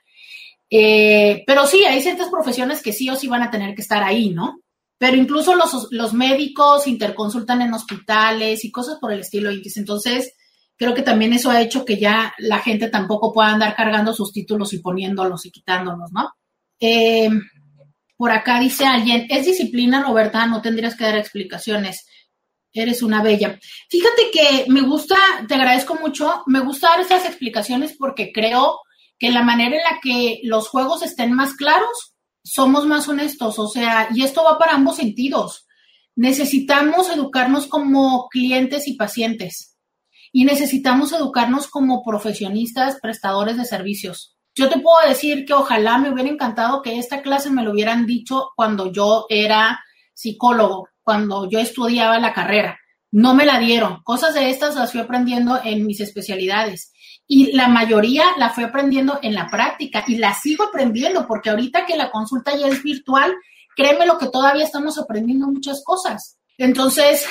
Eh, pero sí, hay ciertas profesiones que sí o sí van a tener que estar ahí, ¿no? Pero incluso los, los médicos interconsultan en hospitales y cosas por el estilo. Entonces, creo que también eso ha hecho que ya la gente tampoco pueda andar cargando sus títulos y poniéndolos y quitándolos, ¿no? Eh, Por acá dice alguien, es disciplina, Roberta, no tendrías que dar explicaciones. Eres una bella. Fíjate que me gusta, te agradezco mucho, me gusta dar esas explicaciones porque creo que la manera en la que los juegos estén más claros, somos más honestos, o sea, y esto va para ambos sentidos. Necesitamos educarnos como clientes y pacientes y necesitamos educarnos como profesionistas, prestadores de servicios. Yo te puedo decir que ojalá me hubiera encantado que esta clase me lo hubieran dicho cuando yo era psicólogo, cuando yo estudiaba la carrera. No me la dieron. Cosas de estas las fui aprendiendo en mis especialidades. Y la mayoría la fui aprendiendo en la práctica y la sigo aprendiendo porque ahorita que la consulta ya es virtual, créeme lo que todavía estamos aprendiendo muchas cosas. Entonces,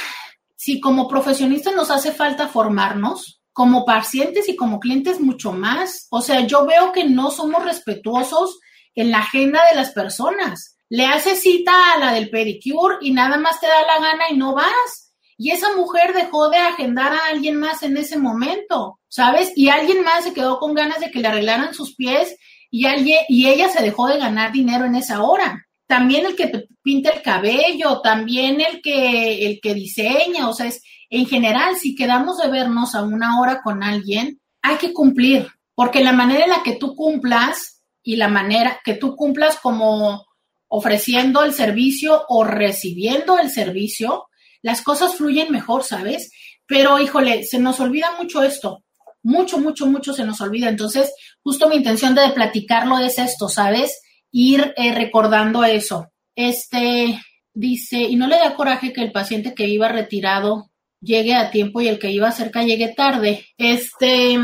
si como profesionistas nos hace falta formarnos, como pacientes y como clientes mucho más. O sea, yo veo que no somos respetuosos en la agenda de las personas. Le haces cita a la del pedicure y nada más te da la gana y no vas. Y esa mujer dejó de agendar a alguien más en ese momento, ¿sabes? Y alguien más se quedó con ganas de que le arreglaran sus pies y, alguien, y ella se dejó de ganar dinero en esa hora. También el que pinta el cabello, también el que, el que diseña, o sea, es, en general, si quedamos de vernos a una hora con alguien, hay que cumplir, porque la manera en la que tú cumplas y la manera que tú cumplas como ofreciendo el servicio o recibiendo el servicio, las cosas fluyen mejor, ¿sabes? Pero, híjole, se nos olvida mucho esto, mucho, mucho, mucho se nos olvida. Entonces, justo mi intención de platicarlo es esto, ¿sabes? Ir eh, recordando eso. Este dice, y no le da coraje que el paciente que iba retirado llegue a tiempo y el que iba cerca llegue tarde. Este,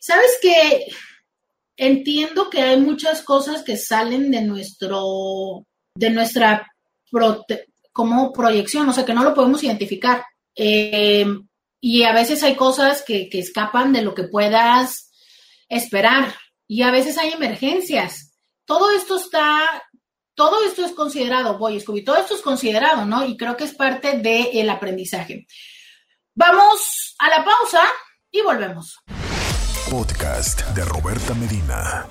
sabes que entiendo que hay muchas cosas que salen de nuestro, de nuestra como proyección, o sea, que no lo podemos identificar. Eh, y a veces hay cosas que, que escapan de lo que puedas esperar y a veces hay emergencias. Todo esto está todo esto es considerado, voy, Scooby, todo esto es considerado, ¿no? Y creo que es parte del aprendizaje. Vamos a la pausa y volvemos. Podcast de Roberta Medina.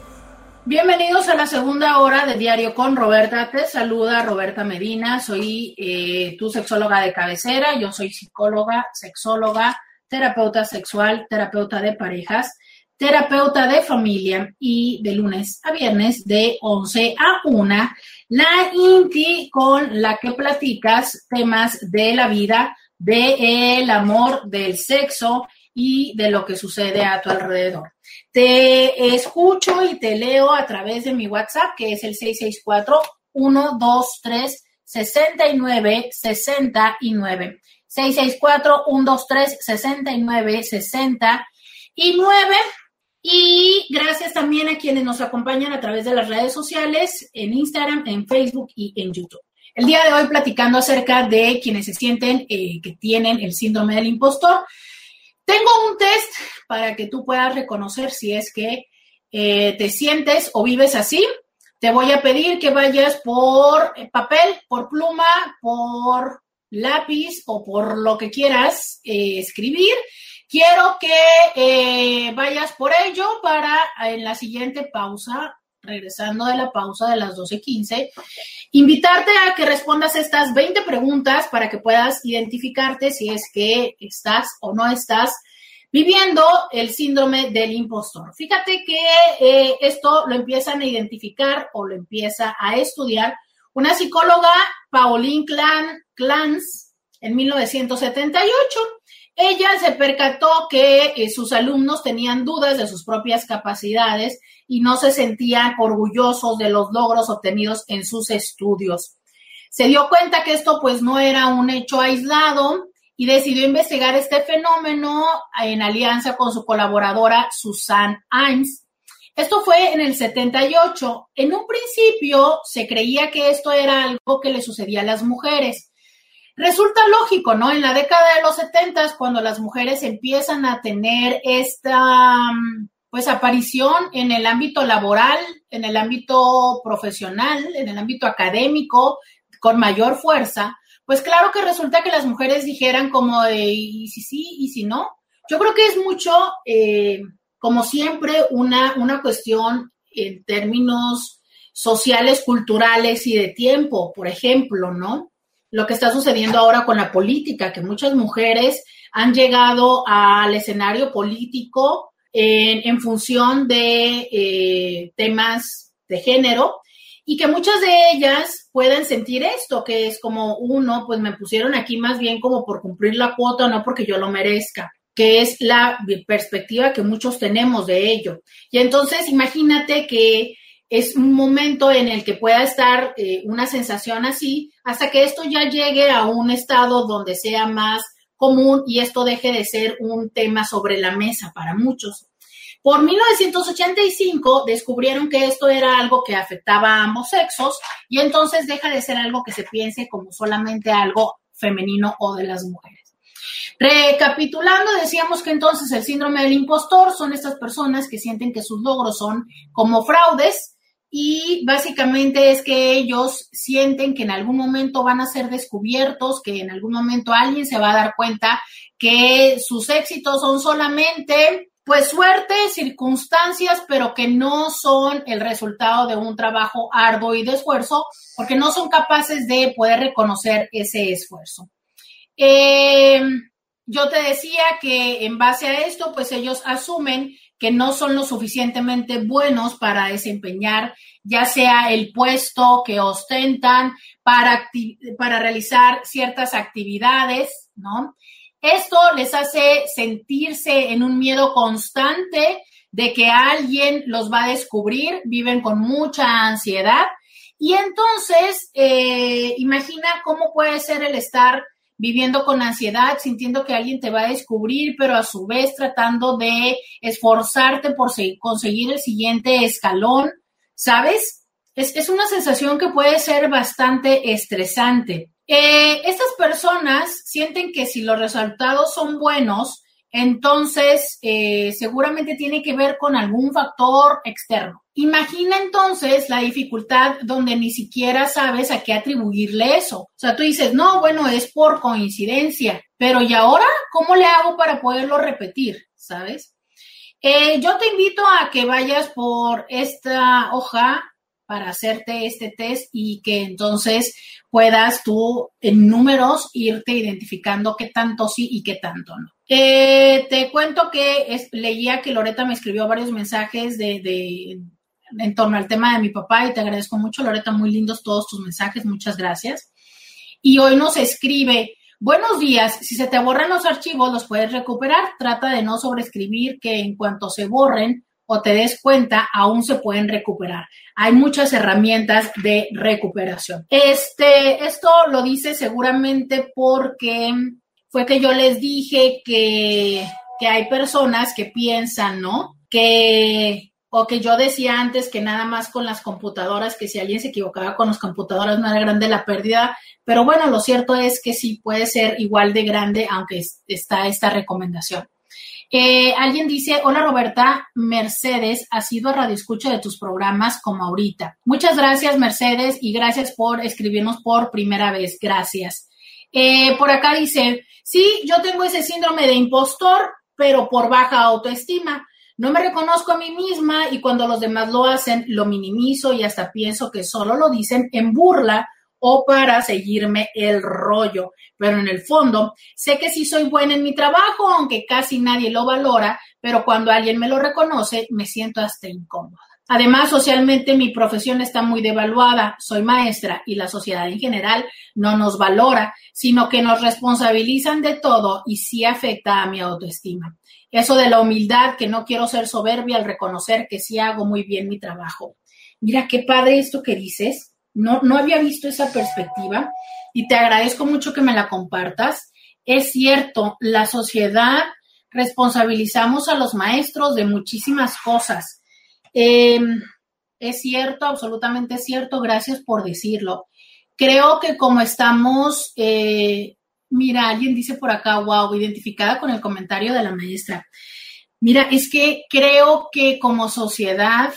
Bienvenidos a la segunda hora de Diario con Roberta. Te saluda Roberta Medina. Soy eh, tu sexóloga de cabecera. Yo soy psicóloga, sexóloga, terapeuta sexual, terapeuta de parejas terapeuta de familia y de lunes a viernes de 11 a 1, la INTI con la que platicas temas de la vida, del amor, del sexo y de lo que sucede a tu alrededor. Te escucho y te leo a través de mi WhatsApp, que es el 664 123 69 69. 664 123 69 69 y gracias también a quienes nos acompañan a través de las redes sociales, en Instagram, en Facebook y en YouTube. El día de hoy platicando acerca de quienes se sienten eh, que tienen el síndrome del impostor. Tengo un test para que tú puedas reconocer si es que eh, te sientes o vives así. Te voy a pedir que vayas por papel, por pluma, por lápiz o por lo que quieras eh, escribir Quiero que eh, vayas por ello para en la siguiente pausa, regresando de la pausa de las 12.15, invitarte a que respondas estas 20 preguntas para que puedas identificarte si es que estás o no estás viviendo el síndrome del impostor. Fíjate que eh, esto lo empiezan a identificar o lo empieza a estudiar una psicóloga, Pauline Clance, en 1978. Ella se percató que eh, sus alumnos tenían dudas de sus propias capacidades y no se sentían orgullosos de los logros obtenidos en sus estudios. Se dio cuenta que esto pues no era un hecho aislado y decidió investigar este fenómeno en alianza con su colaboradora Susan Imes. Esto fue en el 78. En un principio se creía que esto era algo que le sucedía a las mujeres, Resulta lógico, ¿no? En la década de los 70, cuando las mujeres empiezan a tener esta pues aparición en el ámbito laboral, en el ámbito profesional, en el ámbito académico, con mayor fuerza, pues claro que resulta que las mujeres dijeran como y si sí, y si no. Yo creo que es mucho, eh, como siempre, una, una cuestión en términos sociales, culturales y de tiempo, por ejemplo, ¿no? Lo que está sucediendo ahora con la política, que muchas mujeres han llegado al escenario político en, función de eh, temas de género y que muchas de ellas pueden sentir esto, que es como uno, pues me pusieron aquí más bien como por cumplir la cuota, no porque yo lo merezca que es la perspectiva que muchos tenemos de ello. Y entonces imagínate que es un momento en el que pueda estar eh, una sensación así hasta que esto ya llegue a un estado donde sea más común y esto deje de ser un tema sobre la mesa para muchos. Por 1985 descubrieron que esto era algo que afectaba a ambos sexos y entonces deja de ser algo que se piense como solamente algo femenino o de las mujeres. Recapitulando, decíamos que entonces el síndrome del impostor son estas personas que sienten que sus logros son como fraudes y básicamente es que ellos sienten que en algún momento van a ser descubiertos, que en algún momento alguien se va a dar cuenta que sus éxitos son solamente pues suerte, circunstancias, pero que no son el resultado de un trabajo arduo y de esfuerzo, porque no son capaces de poder reconocer ese esfuerzo. Eh, yo te decía que en base a esto, pues ellos asumen que no son lo suficientemente buenos para desempeñar ya sea el puesto que ostentan para, para realizar ciertas actividades, ¿no? Esto les hace sentirse en un miedo constante de que alguien los va a descubrir, viven con mucha ansiedad y entonces eh, imagina cómo puede ser el estar viviendo con ansiedad, sintiendo que alguien te va a descubrir, pero a su vez tratando de esforzarte por conseguir el siguiente escalón, ¿sabes? Es, una sensación que puede ser bastante estresante. Eh, estas personas sienten que si los resultados son buenos, entonces eh, seguramente tiene que ver con algún factor externo. Imagina entonces la dificultad donde ni siquiera sabes a qué atribuirle eso. O sea, tú dices, no, bueno, es por coincidencia, pero ¿y ahora cómo le hago para poderlo repetir? ¿Sabes? Eh, yo te invito a que vayas por esta hoja para hacerte este test y que entonces puedas tú en números irte identificando qué tanto sí y qué tanto no. Eh, te cuento que leía que Loreta me escribió varios mensajes de, en torno al tema de mi papá y te agradezco mucho, Loreta, muy lindos todos tus mensajes, muchas gracias. Y hoy nos escribe, buenos días, si se te borran los archivos, los puedes recuperar, trata de no sobreescribir que en cuanto se borren o te des cuenta, aún se pueden recuperar. Hay muchas herramientas de recuperación. Este, esto lo dice seguramente porque fue que yo les dije que, que hay personas que piensan, ¿no? Que o que yo decía antes que nada más con las computadoras, que si alguien se equivocaba con las computadoras no era grande la pérdida, pero bueno, lo cierto es que sí puede ser igual de grande, aunque está esta recomendación. Eh, alguien dice, hola Roberta, Mercedes, ha sido radio escucha de tus programas como ahorita. Muchas gracias Mercedes y gracias por escribirnos por primera vez, gracias. Por acá dice, sí, yo tengo ese síndrome de impostor, pero por baja autoestima. No me reconozco a mí misma y cuando los demás lo hacen, lo minimizo y hasta pienso que solo lo dicen en burla o para seguirme el rollo. Pero en el fondo, sé que sí soy buena en mi trabajo, aunque casi nadie lo valora, pero cuando alguien me lo reconoce, me siento hasta incómoda. Además, socialmente mi profesión está muy devaluada, soy maestra y la sociedad en general no nos valora, sino que nos responsabilizan de todo y sí afecta a mi autoestima. Eso de la humildad, que no quiero ser soberbia al reconocer que sí hago muy bien mi trabajo. Mira, qué padre esto que dices. No, no había visto esa perspectiva y te agradezco mucho que me la compartas. Es cierto, la sociedad responsabilizamos a los maestros de muchísimas cosas. Em, es cierto, absolutamente cierto, gracias por decirlo. Creo que como estamos eh, Mira, alguien dice por acá, wow, identificada con el comentario de la maestra. Mira, es que creo que como sociedad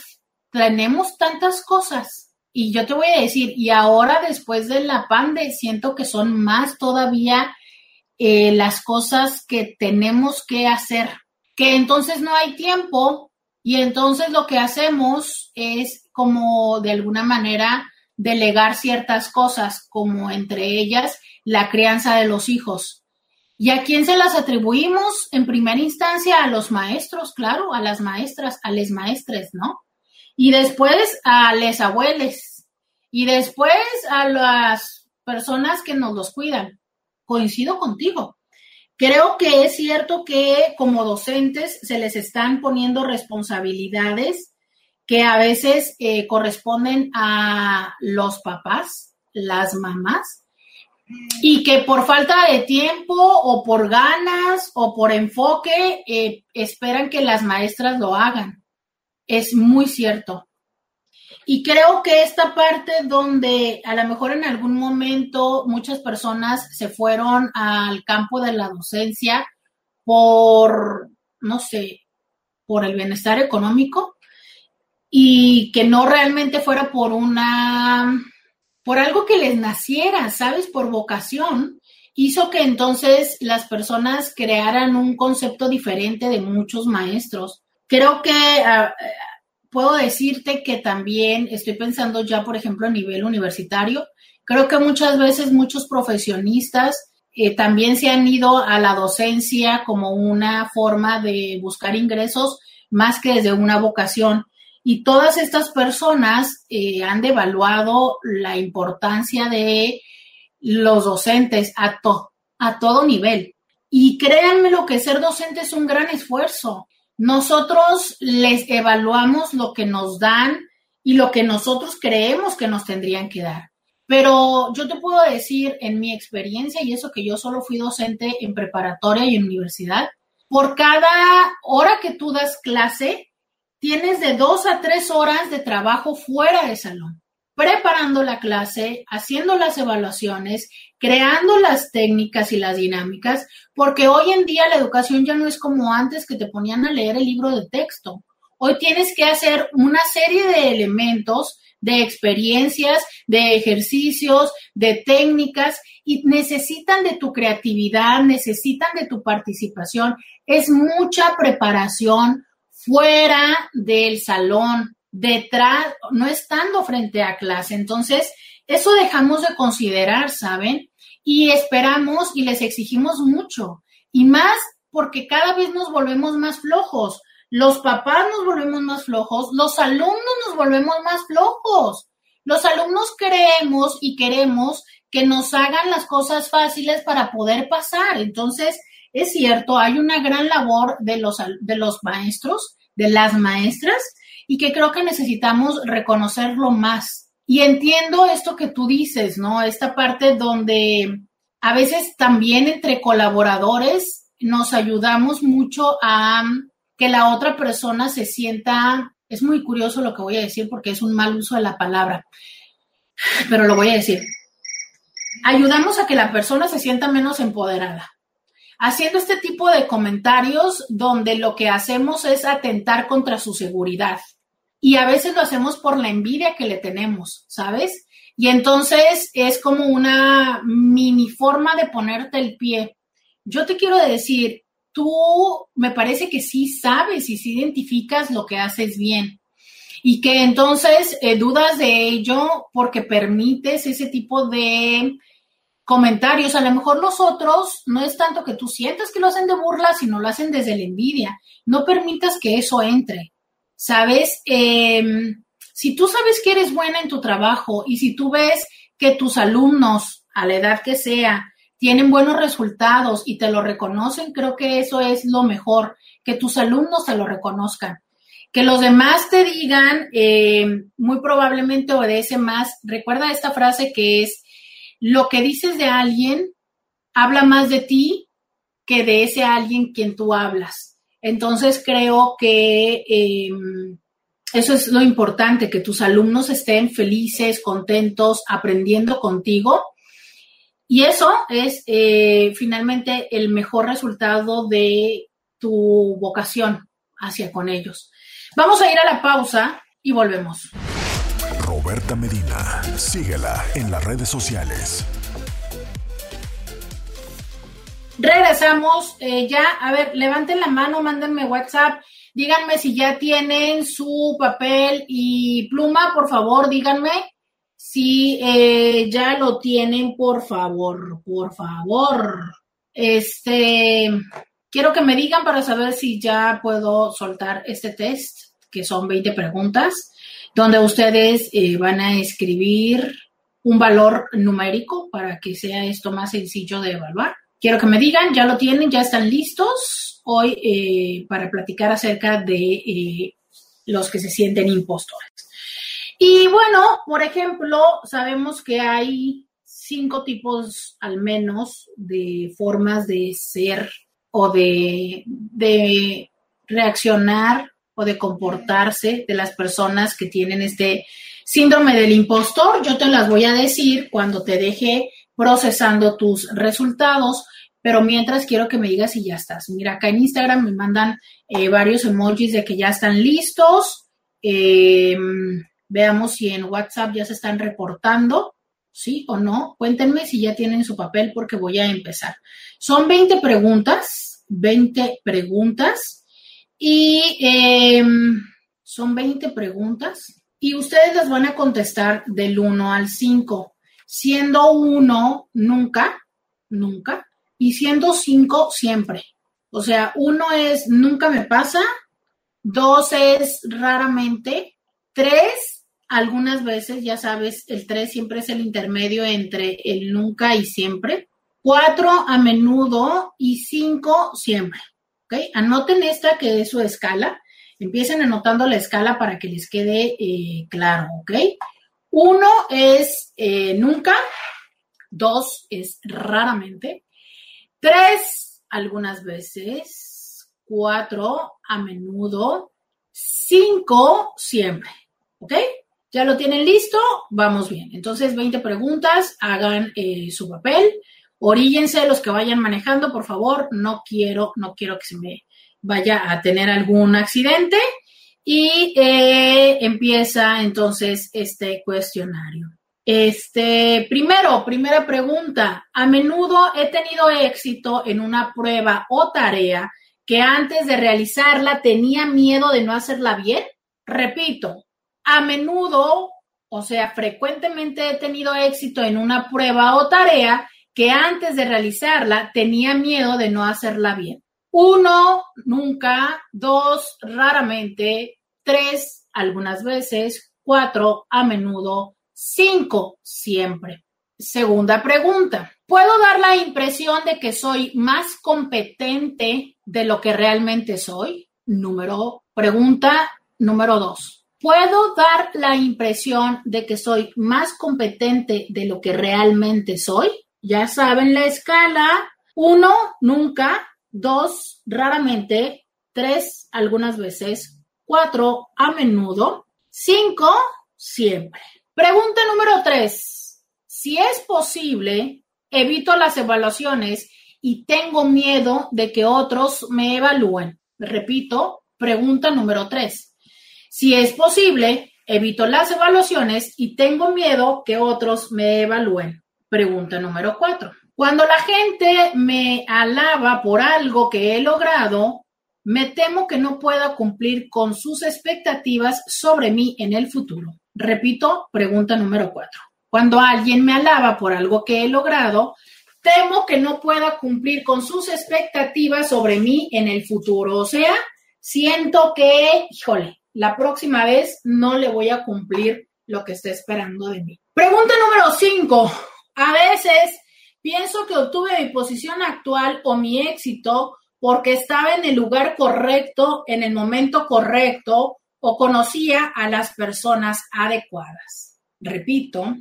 tenemos tantas cosas. Y yo te voy a decir, y ahora después de la pandemia, siento que son más todavía eh, las cosas que tenemos que hacer. Que entonces no hay tiempo Y entonces lo que hacemos es como de alguna manera delegar ciertas cosas, como entre ellas la crianza de los hijos. ¿Y a quién se las atribuimos? En primera instancia a los maestros, claro, a las maestras, a les maestres, ¿no? Y después a les abueles. Y después a las personas que nos los cuidan. Coincido contigo. Creo que es cierto que como docentes se les están poniendo responsabilidades que a veces eh, corresponden a los papás, las mamás, y que por falta de tiempo o por ganas o por enfoque eh, esperan que las maestras lo hagan. Es muy cierto. Y creo que esta parte donde a lo mejor en algún momento muchas personas se fueron al campo de la docencia por, no sé, por el bienestar económico, y que no realmente fuera por una, por algo que les naciera, ¿sabes? Por vocación, hizo que entonces las personas crearan un concepto diferente de muchos maestros. Creo que ah, puedo decirte que también estoy pensando ya, por ejemplo, a nivel universitario. Creo que muchas veces muchos profesionistas eh, también se han ido a la docencia como una forma de buscar ingresos más que desde una vocación. Y todas estas personas eh, han devaluado la importancia de los docentes a, a todo nivel. Y créanme lo que ser docente es un gran esfuerzo. Nosotros les evaluamos lo que nos dan y lo que nosotros creemos que nos tendrían que dar. Pero yo te puedo decir en mi experiencia, y eso que yo solo fui docente en preparatoria y en universidad, por cada hora que tú das clase, tienes de dos a tres horas de trabajo fuera de salón, preparando la clase, haciendo las evaluaciones, creando las técnicas y las dinámicas, porque hoy en día la educación ya no es como antes que te ponían a leer el libro de texto. Hoy tienes que hacer una serie de elementos, de experiencias, de ejercicios, de técnicas y necesitan de tu creatividad, necesitan de tu participación. Es mucha preparación, fuera del salón, detrás, no estando frente a clase. Entonces, eso dejamos de considerar, ¿saben? Y esperamos y les exigimos mucho. Y más porque cada vez nos volvemos más flojos. Los papás nos volvemos más flojos, los alumnos nos volvemos más flojos. Los alumnos creemos y queremos que nos hagan las cosas fáciles para poder pasar. Entonces, es cierto, hay una gran labor de los, de los maestros, de las maestras, y que creo que necesitamos reconocerlo más. Y entiendo esto que tú dices, ¿no? Esta parte donde a veces también entre colaboradores nos ayudamos mucho a que la otra persona se sienta, es muy curioso lo que voy a decir porque es un mal uso de la palabra, pero lo voy a decir. Ayudamos a que la persona se sienta menos empoderada haciendo este tipo de comentarios donde lo que hacemos es atentar contra su seguridad. Y a veces lo hacemos por la envidia que le tenemos, ¿sabes? Y entonces es como una mini forma de ponerte el pie. Yo te quiero decir, tú me parece que sí sabes y sí identificas lo que haces bien. Y que entonces eh, dudas de ello porque permites ese tipo de comentarios. A lo mejor los otros no es tanto que tú sientas que lo hacen de burla, sino lo hacen desde la envidia. No permitas que eso entre. ¿Sabes? Em, si tú sabes que eres buena en tu trabajo y si tú ves que tus alumnos, a la edad que sea, tienen buenos resultados y te lo reconocen, creo que eso es lo mejor, que tus alumnos te lo reconozcan. Que los demás te digan, em, muy probablemente obedece más. Recuerda esta frase que es, lo que dices de alguien habla más de ti que de ese alguien quien tú hablas. Entonces creo que em, eso es lo importante, que tus alumnos estén felices, contentos, aprendiendo contigo. Y eso es eh, finalmente el mejor resultado de tu vocación hacia con ellos. Vamos a ir a la pausa y volvemos. Roberta Medina. Síguela en las redes sociales. Regresamos eh, ya. A ver, levanten la mano, mándenme WhatsApp. Díganme si ya tienen su papel y pluma, por favor, díganme si eh, ya lo tienen, por favor, por favor. Este, quiero que me digan para saber si ya puedo soltar este test, que son 20 preguntas, donde ustedes eh, van a escribir un valor numérico para que sea esto más sencillo de evaluar. Quiero que me digan, ya lo tienen, ya están listos hoy eh, para platicar acerca de eh, los que se sienten impostores. Y bueno, por ejemplo, sabemos que hay cinco tipos al menos de formas de ser o de, de reaccionar o de comportarse de las personas que tienen este síndrome del impostor. Yo te las voy a decir cuando te deje procesando tus resultados, pero mientras quiero que me digas si ya estás. Mira, acá en Instagram me mandan eh, varios emojis de que ya están listos. Em, veamos si en WhatsApp ya se están reportando, ¿sí o no? Cuéntenme si ya tienen su papel porque voy a empezar. Son 20 preguntas, 20 preguntas y em, son 20 preguntas y ustedes las van a contestar del 1 al 5, siendo 1 nunca, nunca, y siendo 5 siempre. O sea, 1 es nunca me pasa, 2 es raramente, 3 algunas veces, ya sabes, el 3 siempre es el intermedio entre el nunca y siempre, 4 a menudo y 5 siempre. ¿Ok? Anoten esta que es su escala Empiecen anotando la escala para que les quede eh, claro, ¿ok? Uno es eh, nunca, dos es raramente, tres algunas veces, cuatro a menudo, cinco siempre, ¿ok? ¿Ya lo tienen listo? Vamos bien. Entonces, 20 preguntas, hagan eh, su papel, oríllense los que vayan manejando, por favor, no quiero, no quiero que se me vaya a tener algún accidente y eh, empieza entonces este cuestionario. Este, primero, primera pregunta. A menudo he tenido éxito en una prueba o tarea que antes de realizarla tenía miedo de no hacerla bien. Repito, a menudo, o sea, frecuentemente he tenido éxito en una prueba o tarea que antes de realizarla tenía miedo de no hacerla bien. Uno, nunca. Dos, raramente. Tres, algunas veces. Cuatro, a menudo. Cinco, siempre. Segunda pregunta. ¿Puedo dar la impresión de que soy más competente de lo que realmente soy? Número, pregunta número dos. ¿Puedo dar la impresión de que soy más competente de lo que realmente soy? Ya saben la escala. Uno, nunca dos raramente, tres algunas veces, cuatro a menudo, cinco siempre. Pregunta número tres. Si es posible, evito las evaluaciones y tengo miedo de que otros me evalúen. Repito, pregunta número tres. Si es posible, evito las evaluaciones y tengo miedo que otros me evalúen. Pregunta número cuatro. Cuando la gente me alaba por algo que he logrado, me temo que no pueda cumplir con sus expectativas sobre mí en el futuro. Repito, pregunta número cuatro. Cuando alguien me alaba por algo que he logrado, temo que no pueda cumplir con sus expectativas sobre mí en el futuro. O sea, siento que, híjole, la próxima vez no le voy a cumplir lo que está esperando de mí. Pregunta número cinco. A veces Pienso que obtuve mi posición actual o mi éxito porque estaba en el lugar correcto, en el momento correcto o conocía a las personas adecuadas. Repito,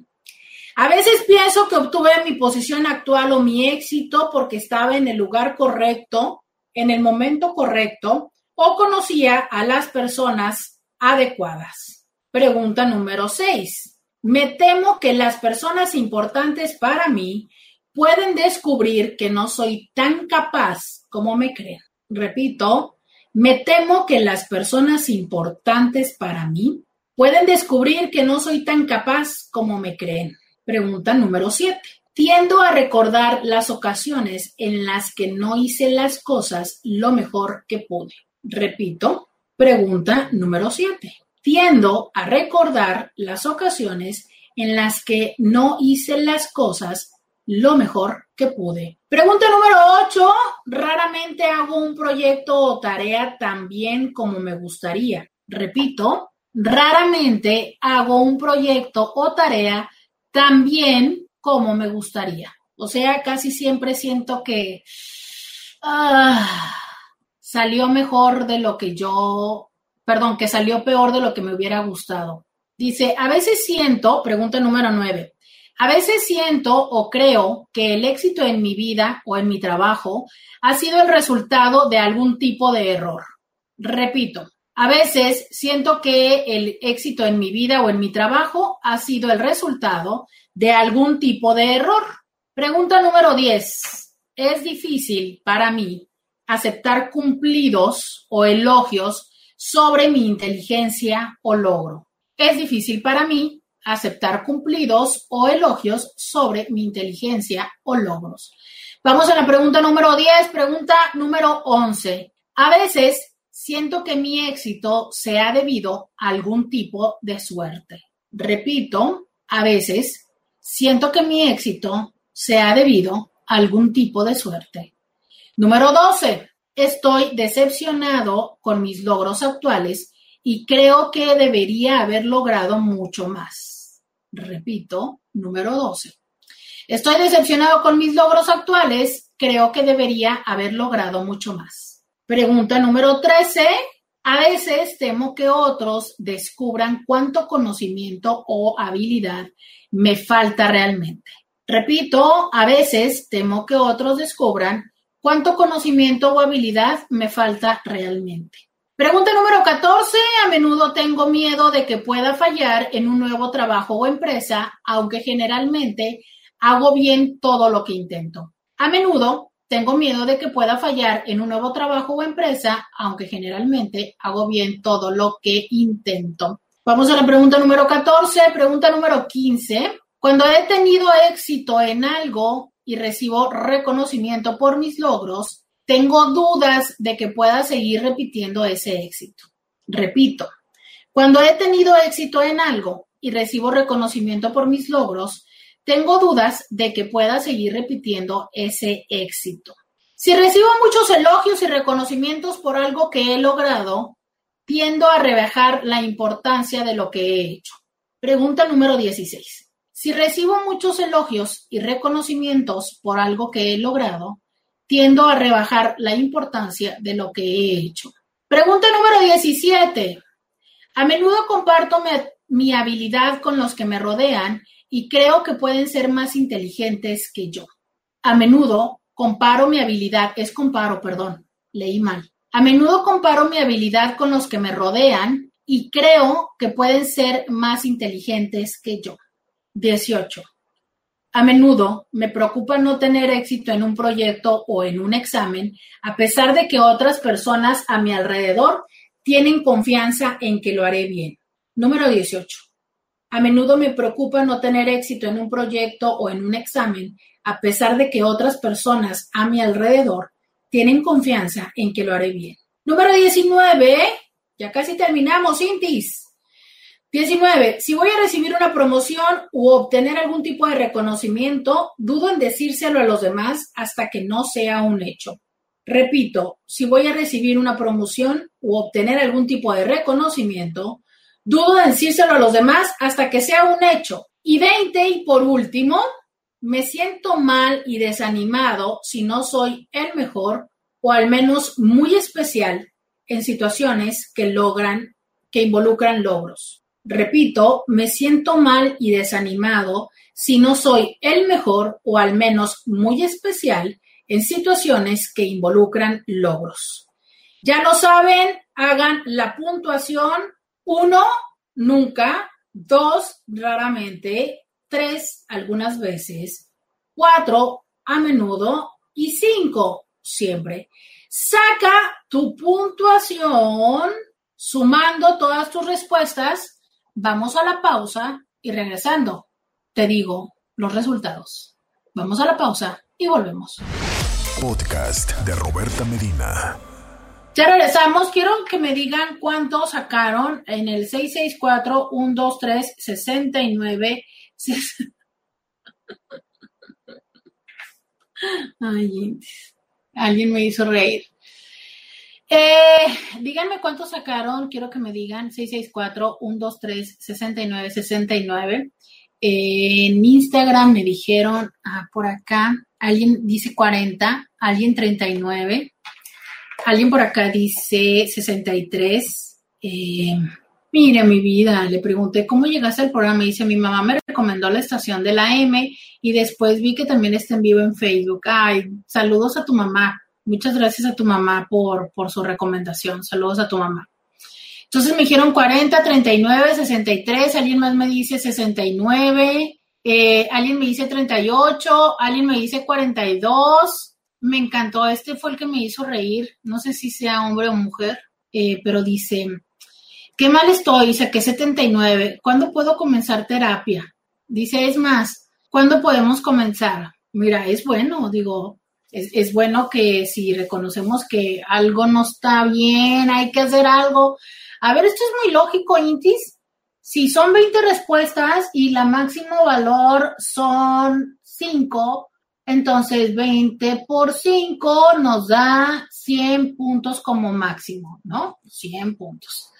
a veces pienso que obtuve mi posición actual o mi éxito porque estaba en el lugar correcto, en el momento correcto o conocía a las personas adecuadas. Pregunta número 6. Me temo que las personas importantes para mí pueden descubrir que no soy tan capaz como me creen. Repito, me temo que las personas importantes para mí pueden descubrir que no soy tan capaz como me creen. Pregunta número 7. Tiendo a recordar las ocasiones en las que no hice las cosas lo mejor que pude. Repito, pregunta número 7. Tiendo a recordar las ocasiones en las que no hice las cosas lo mejor que pude. Pregunta número 8. Raramente hago un proyecto o tarea tan bien como me gustaría. Repito, raramente hago un proyecto o tarea tan bien como me gustaría. O sea, casi siempre siento que ah, salió mejor de lo que yo, perdón, que salió peor de lo que me hubiera gustado. Dice, a veces siento, pregunta número nueve, a veces siento o creo que el éxito en mi vida o en mi trabajo ha sido el resultado de algún tipo de error. Repito, a veces siento que el éxito en mi vida o en mi trabajo ha sido el resultado de algún tipo de error. Pregunta número 10. Es difícil para mí aceptar cumplidos o elogios sobre mi inteligencia o logro. Es difícil para mí aceptar cumplidos o elogios sobre mi inteligencia o logros. Vamos a la pregunta número 10, pregunta número 11. A veces siento que mi éxito se ha debido a algún tipo de suerte. Repito, a veces siento que mi éxito se ha debido a algún tipo de suerte. Número 12. Estoy decepcionado con mis logros actuales y creo que debería haber logrado mucho más. Repito, número 12. Estoy decepcionado con mis logros actuales, creo que debería haber logrado mucho más. Pregunta número 13. A veces temo que otros descubran cuánto conocimiento o habilidad me falta realmente. Repito, a veces temo que otros descubran cuánto conocimiento o habilidad me falta realmente. Pregunta número 14. A menudo tengo miedo de que pueda fallar en un nuevo trabajo o empresa, aunque generalmente hago bien todo lo que intento. A menudo tengo miedo de que pueda fallar en un nuevo trabajo o empresa, aunque generalmente hago bien todo lo que intento. Vamos a la pregunta número 14. Pregunta número 15. Cuando he tenido éxito en algo y recibo reconocimiento por mis logros, tengo dudas de que pueda seguir repitiendo ese éxito. Repito, cuando he tenido éxito en algo y recibo reconocimiento por mis logros, tengo dudas de que pueda seguir repitiendo ese éxito. Si recibo muchos elogios y reconocimientos por algo que he logrado, tiendo a rebajar la importancia de lo que he hecho. Pregunta número 16. Si recibo muchos elogios y reconocimientos por algo que he logrado, tiendo a rebajar la importancia de lo que he hecho. Pregunta número 17. A menudo comparto mi, habilidad con los que me rodean y creo que pueden ser más inteligentes que yo. A menudo comparo mi habilidad, es comparo, perdón, leí mal. A menudo comparo mi habilidad con los que me rodean y creo que pueden ser más inteligentes que yo. 18. A menudo me preocupa no tener éxito en un proyecto o en un examen, a pesar de que otras personas a mi alrededor tienen confianza en que lo haré bien. Número 18. A menudo me preocupa no tener éxito en un proyecto o en un examen, a pesar de que otras personas a mi alrededor tienen confianza en que lo haré bien. Número 19. Ya casi terminamos, Intis. 19. Si voy a recibir una promoción u obtener algún tipo de reconocimiento, dudo en decírselo a los demás hasta que no sea un hecho. Repito, si voy a recibir una promoción u obtener algún tipo de reconocimiento, dudo en decírselo a los demás hasta que sea un hecho. Y 20. Y por último, me siento mal y desanimado si no soy el mejor o al menos muy especial en situaciones que logran, que involucran logros. Repito, me siento mal y desanimado si no soy el mejor o al menos muy especial en situaciones que involucran logros. Ya lo saben, hagan la puntuación. Uno, nunca. Dos, raramente tres algunas veces, cuatro a menudo y cinco siempre. Saca tu puntuación sumando todas tus respuestas. Vamos a la pausa y regresando te digo los resultados. Vamos a la pausa y volvemos. Podcast de Roberta Medina. Ya regresamos. Quiero que me digan cuánto sacaron en el 664-123-69. (laughs) Ay, alguien me hizo reír. Eh, díganme cuánto sacaron, quiero que me digan, 664-123-6969. Eh, en Instagram me dijeron, ah, por acá, alguien dice 40, alguien 39, alguien por acá dice 63. Eh, mire, mi vida, le pregunté cómo llegaste al programa. Me dice, mi mamá me recomendó la estación de la M y después vi que también está en vivo en Facebook. Ay, saludos a tu mamá. Muchas gracias a tu mamá por, por su recomendación. Saludos a tu mamá. Entonces me dijeron 40, 39, 63, alguien más me dice 69, eh, alguien me dice 38, alguien me dice 42. Me encantó, este fue el que me hizo reír, no sé si sea hombre o mujer, eh, pero dice, qué mal estoy, que 79, ¿cuándo puedo comenzar terapia? Dice, es más, ¿cuándo podemos comenzar? Mira, es bueno, digo, es, es, bueno que si reconocemos que algo no está bien, hay que hacer algo. A ver, esto es muy lógico, Intis. Si son 20 respuestas y la máximo valor son 5, entonces 20 por 5 nos da 100 puntos como máximo, ¿no? 100 puntos.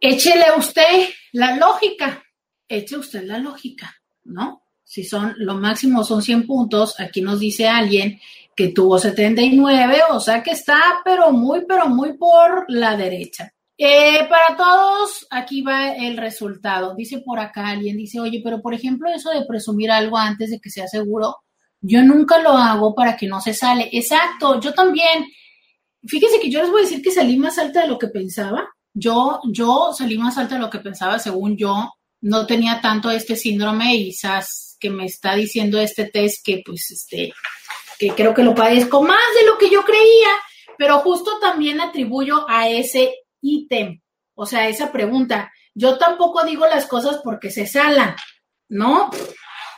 Échele usted la lógica, eche usted la lógica, ¿no? Si son, lo máximo son 100 puntos, aquí nos dice alguien que tuvo 79, o sea que está, pero muy, pero muy por la derecha. Eh, para todos, aquí va el resultado. Dice por acá alguien, dice, oye, pero por ejemplo, eso de presumir algo antes de que sea seguro, yo nunca lo hago para que no se sale. Exacto, yo también. Fíjense que yo les voy a decir que salí más alta de lo que pensaba. Yo, yo salí más alta de lo que pensaba, según yo, no tenía tanto este síndrome y quizás que me está diciendo este test que pues este, que creo que lo padezco más de lo que yo creía, pero justo también atribuyo a ese ítem, o sea, esa pregunta. Yo tampoco digo las cosas porque se salan, ¿no?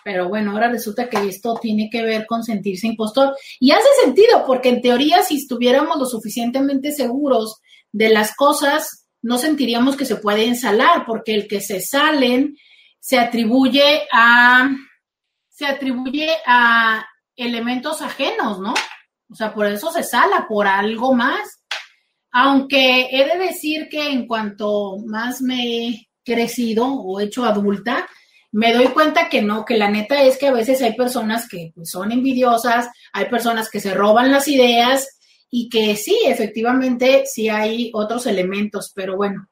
Pero bueno, ahora resulta que esto tiene que ver con sentirse impostor. Y hace sentido, porque en teoría, si estuviéramos lo suficientemente seguros de las cosas, no sentiríamos que se pueden salar, porque el que se salen se atribuye a se atribuye a elementos ajenos, ¿no? O sea, por eso se sala, por algo más. Aunque he de decir que en cuanto más me he crecido o hecho adulta, me doy cuenta que no, que la neta es que a veces hay personas que pues, son envidiosas, hay personas que se roban las ideas y que sí, efectivamente, sí hay otros elementos, pero bueno.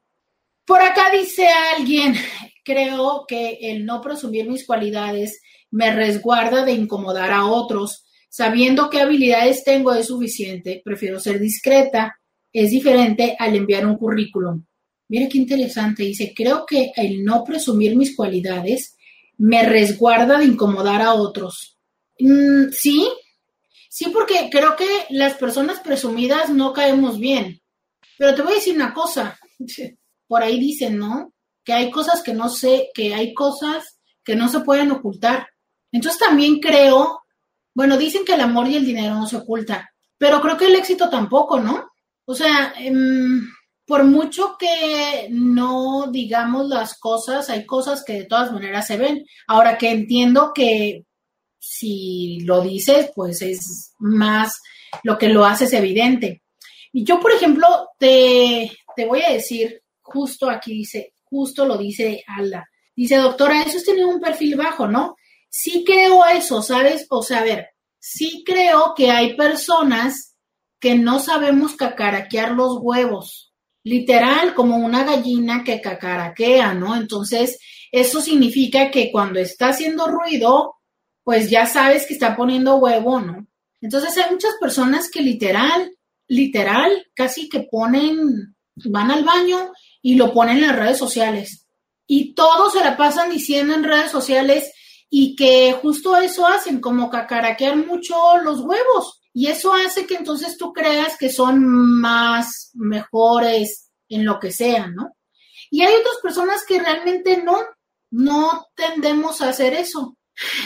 Por acá dice alguien, (laughs) creo que el no presumir mis cualidades me resguarda de incomodar a otros. Sabiendo qué habilidades tengo es suficiente, prefiero ser discreta. Es diferente al enviar un currículum. Mira qué interesante, dice, creo que el no presumir mis cualidades me resguarda de incomodar a otros. Mm, sí, Sí, porque creo que las personas presumidas no caemos bien. Pero te voy a decir una cosa. (laughs) Por ahí dicen, ¿no? Que hay cosas que no sé, que hay cosas que no se pueden ocultar. Entonces también creo, bueno, dicen que el amor y el dinero no se ocultan, pero creo que el éxito tampoco, ¿no? O sea, em, por mucho que no digamos las cosas, hay cosas que de todas maneras se ven. Ahora que entiendo que si lo dices, pues es más lo que lo haces evidente. Y yo, por ejemplo, te, te voy a decir, justo aquí dice, justo lo dice Alda. Dice, doctora, eso es tener un perfil bajo, ¿no? Sí creo eso, ¿sabes? O sea, a ver, sí creo que hay personas que no sabemos cacaraquear los huevos, literal, como una gallina que cacaraquea, ¿no? Entonces, eso significa que cuando está haciendo ruido, pues ya sabes que está poniendo huevo, ¿no? Entonces hay muchas personas que literal, literal, casi que ponen, van al baño y lo ponen en las redes sociales. Y todos se la pasan diciendo en redes sociales y que justo eso hacen, como cacaraquear mucho los huevos. Y eso hace que entonces tú creas que son más mejores en lo que sean, ¿no? Y hay otras personas que realmente no, no tendemos a hacer eso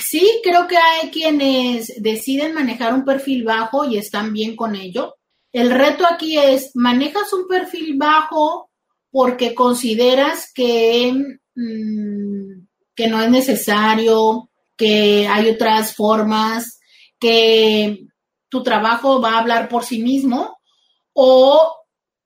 Sí, creo que hay quienes deciden manejar un perfil bajo y están bien con ello. El reto aquí es, manejas un perfil bajo porque consideras que, mm, que no es necesario, que hay otras formas, que tu trabajo va a hablar por sí mismo o,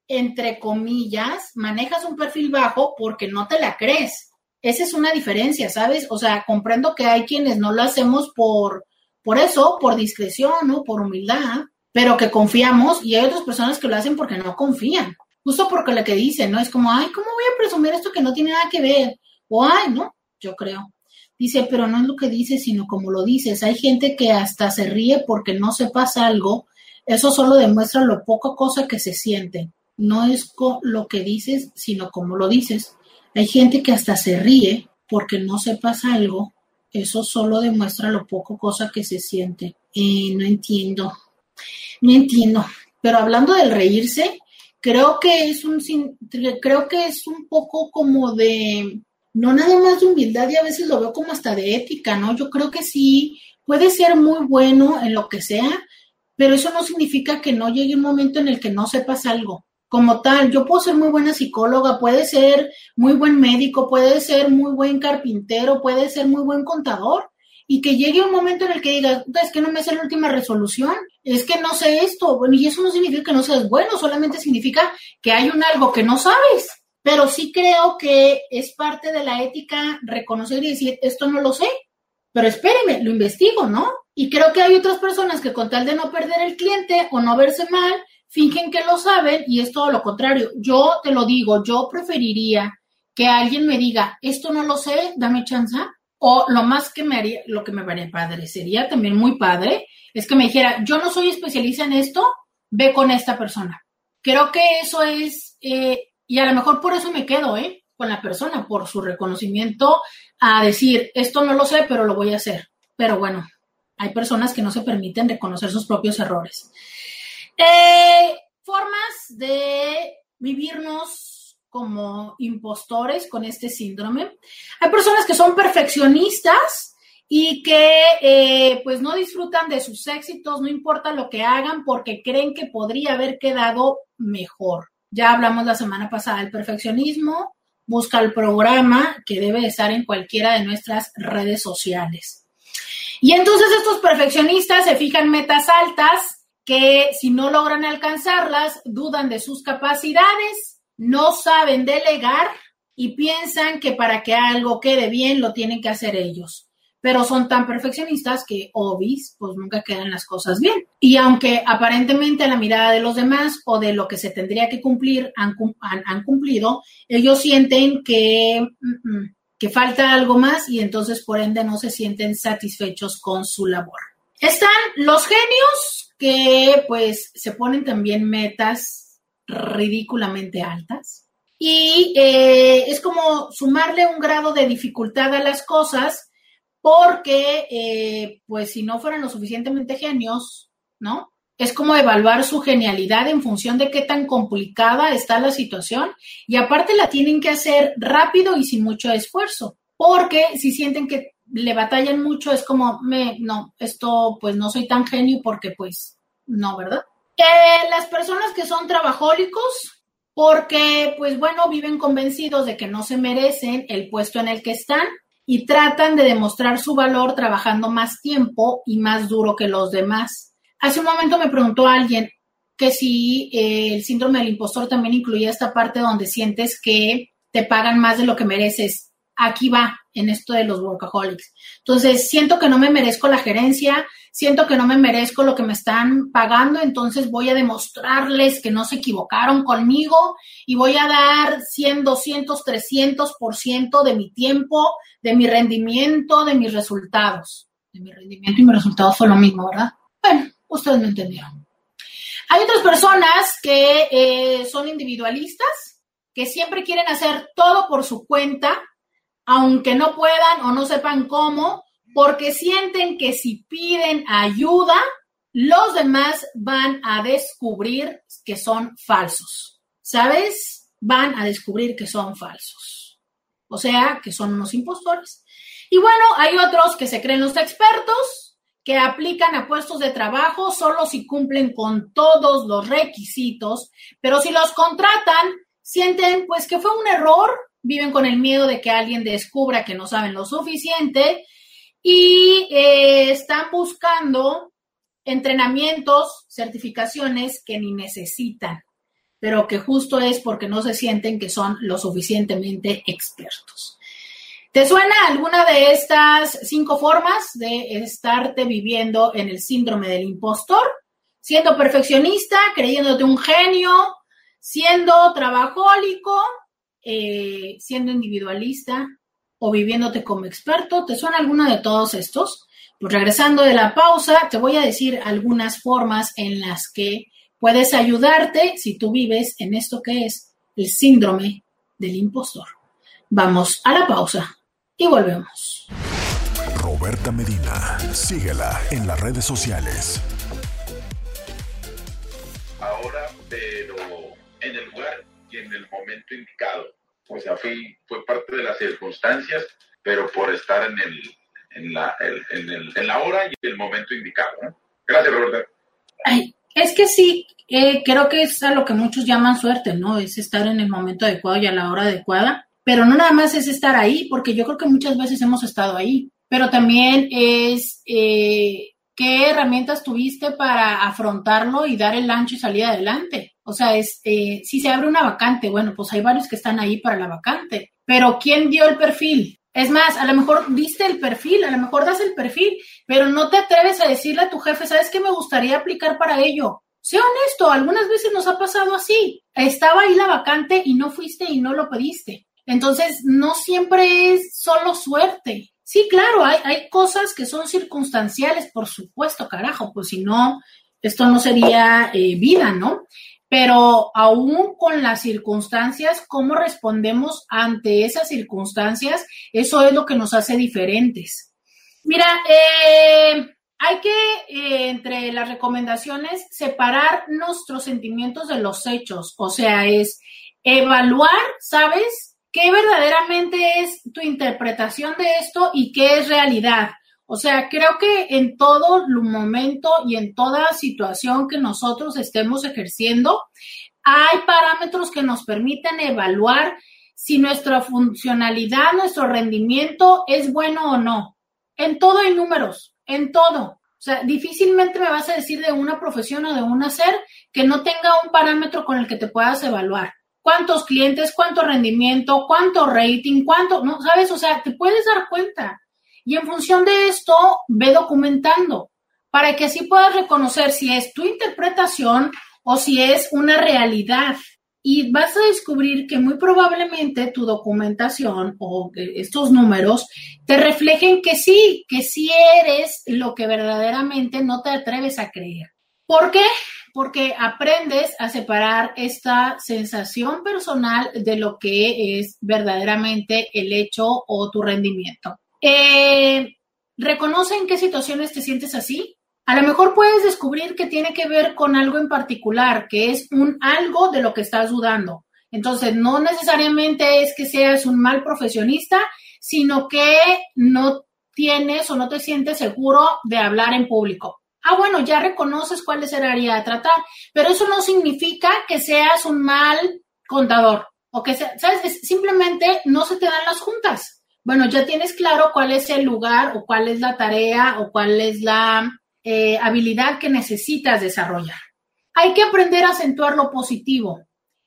entre comillas, manejas un perfil bajo porque no te la crees. Esa es una diferencia, ¿sabes? O sea, comprendo que hay quienes no lo hacemos por, por eso, por discreción, ¿no? Por humildad, pero que confiamos y hay otras personas que lo hacen porque no confían. Justo porque lo que dicen, ¿no? Es como, ay, ¿cómo voy a presumir esto que no tiene nada que ver? O, ay, no, yo creo. Dice, pero no es lo que dices, sino como lo dices. Hay gente que hasta se ríe porque no sepas algo. Eso solo demuestra lo poco cosa que se siente. No es lo que dices, sino como lo dices. Hay gente que hasta se ríe porque no sepas algo. Eso solo demuestra lo poco cosa que se siente. No entiendo. No entiendo. Pero hablando del reírse, creo que es un creo que es un poco como de no nada más de humildad y a veces lo veo como hasta de ética, ¿no? Yo creo que sí, puede ser muy bueno en lo que sea, pero eso no significa que no llegue un momento en el que no sepas algo. Como tal, yo puedo ser muy buena psicóloga, puede ser muy buen médico, puede ser muy buen carpintero, puede ser muy buen contador, y que llegue un momento en el que digas, es que no me sé la última resolución, es que no sé esto, bueno, y eso no significa que no seas bueno, solamente significa que hay un algo que no sabes pero sí creo que es parte de la ética reconocer y decir, esto no lo sé, pero espéreme, lo investigo, ¿no? Y creo que hay otras personas que con tal de no perder el cliente o no verse mal, fingen que lo saben y es todo lo contrario. Yo te lo digo, yo preferiría que alguien me diga, esto no lo sé, dame chance, o lo más que me haría, lo que me sería también muy padre, es que me dijera, yo no soy especialista en esto, ve con esta persona. Creo que eso es eh, y a lo mejor por eso me quedo, ¿eh? Con la persona, por su reconocimiento a decir, esto no lo sé, pero lo voy a hacer. Pero bueno, hay personas que no se permiten reconocer sus propios errores. Eh, formas de vivirnos como impostores con este síndrome. Hay personas que son perfeccionistas y que eh, pues no disfrutan de sus éxitos, no importa lo que hagan, porque creen que podría haber quedado mejor. Ya hablamos la semana pasada del perfeccionismo. Busca el programa que debe estar en cualquiera de nuestras redes sociales. Y entonces estos perfeccionistas se fijan metas altas que si no logran alcanzarlas, dudan de sus capacidades, no saben delegar y piensan que para que algo quede bien lo tienen que hacer ellos pero son tan perfeccionistas que, obis, pues nunca quedan las cosas bien. Y aunque aparentemente a la mirada de los demás o de lo que se tendría que cumplir han, han, cumplido, ellos sienten que, que falta algo más y entonces por ende no se sienten satisfechos con su labor. Están los genios que pues se ponen también metas ridículamente altas y eh, es como sumarle un grado de dificultad a las cosas porque eh, pues si no fueran lo suficientemente genios, ¿no? Es como evaluar su genialidad en función de qué tan complicada está la situación y aparte la tienen que hacer rápido y sin mucho esfuerzo, porque si sienten que le batallan mucho es como, me, no, esto pues no soy tan genio porque pues no, ¿verdad? Eh, las personas que son trabajólicos, porque pues bueno, viven convencidos de que no se merecen el puesto en el que están y tratan de demostrar su valor trabajando más tiempo y más duro que los demás. Hace un momento me preguntó alguien que si eh, el síndrome del impostor también incluía esta parte donde sientes que te pagan más de lo que mereces. Aquí va en esto de los workaholics. Entonces, siento que no me merezco la gerencia, siento que no me merezco lo que me están pagando, entonces voy a demostrarles que no se equivocaron conmigo y voy a dar 100, 200, 300% de mi tiempo, de mi rendimiento, de mis resultados. De mi rendimiento y mi resultado fue lo mismo, ¿verdad? Bueno, ustedes me entendieron. Hay otras personas que eh, son individualistas, que siempre quieren hacer todo por su cuenta, aunque no puedan o no sepan cómo, porque sienten que si piden ayuda, los demás van a descubrir que son falsos. ¿Sabes? Van a descubrir que son falsos. O sea, que son unos impostores. Y bueno, hay otros que se creen los expertos, que aplican a puestos de trabajo solo si cumplen con todos los requisitos, pero si los contratan, sienten pues que fue un error, viven con el miedo de que alguien descubra que no saben lo suficiente y eh, están buscando entrenamientos, certificaciones que ni necesitan, pero que justo es porque no se sienten que son lo suficientemente expertos. ¿Te suena alguna de estas cinco formas de estarte viviendo en el síndrome del impostor? Siendo perfeccionista, creyéndote un genio, siendo trabajólico, eh, siendo individualista o viviéndote como experto. ¿Te suena alguna de todos estos? Pues regresando de la pausa, te voy a decir algunas formas en las que puedes ayudarte si tú vives en esto que es el síndrome del impostor. Vamos a la pausa y volvemos. Roberta Medina, síguela en las redes sociales. Y en el momento indicado. O sea, fue parte de las circunstancias, pero por estar en el, en la, en, el, en la hora y el momento indicado. Gracias, Roberta. Es que sí, eh, creo que es a lo que muchos llaman suerte, ¿no? Es estar en el momento adecuado y a la hora adecuada. Pero no nada más es estar ahí, porque yo creo que muchas veces hemos estado ahí, pero también es eh, qué herramientas tuviste para afrontarlo y dar el ancho y salir adelante. O sea, es eh, si se abre una vacante, bueno, pues hay varios que están ahí para la vacante, pero ¿quién dio el perfil? Es más, a lo mejor diste el perfil, a lo mejor das el perfil, pero no te atreves a decirle a tu jefe, ¿sabes qué me gustaría aplicar para ello? Sé honesto, algunas veces nos ha pasado así. Estaba ahí la vacante y no fuiste y no lo pediste. Entonces, no siempre es solo suerte. Sí, claro, hay, hay cosas que son circunstanciales, por supuesto, carajo, pues si no, esto no sería eh, vida, ¿no? Pero aún con las circunstancias, cómo respondemos ante esas circunstancias, eso es lo que nos hace diferentes. Mira, eh, hay que, eh, entre las recomendaciones, separar nuestros sentimientos de los hechos. O sea, es evaluar, ¿sabes? Qué verdaderamente es tu interpretación de esto y qué es realidad. O sea, creo que en todo momento y en toda situación que nosotros estemos ejerciendo, hay parámetros que nos permiten evaluar si nuestra funcionalidad, nuestro rendimiento es bueno o no. En todo hay números, en todo. O sea, difícilmente me vas a decir de una profesión o de un hacer que no tenga un parámetro con el que te puedas evaluar cuántos clientes, cuánto rendimiento, cuánto rating, cuánto, ¿no? ¿Sabes? O sea, te puedes dar cuenta. Y en función de esto, ve documentando para que así puedas reconocer si es tu interpretación o si es una realidad. Y vas a descubrir que muy probablemente tu documentación o estos números te reflejen que sí, que sí eres lo que verdaderamente no te atreves a creer. ¿Por qué? Porque aprendes a separar esta sensación personal de lo que es verdaderamente el hecho o tu rendimiento. Eh, reconoce en qué situaciones te sientes así. A lo mejor puedes descubrir que tiene que ver con algo en particular, que es un algo de lo que estás dudando. Entonces, no necesariamente es que seas un mal profesionista, sino que no tienes o no te sientes seguro de hablar en público. Ah, bueno, ya reconoces cuál es el área a tratar, pero eso no significa que seas un mal contador o que sea, ¿sabes? simplemente no se te dan las juntas. Bueno, ya tienes claro cuál es el lugar o cuál es la tarea o cuál es la eh, habilidad que necesitas desarrollar. Hay que aprender a acentuar lo positivo.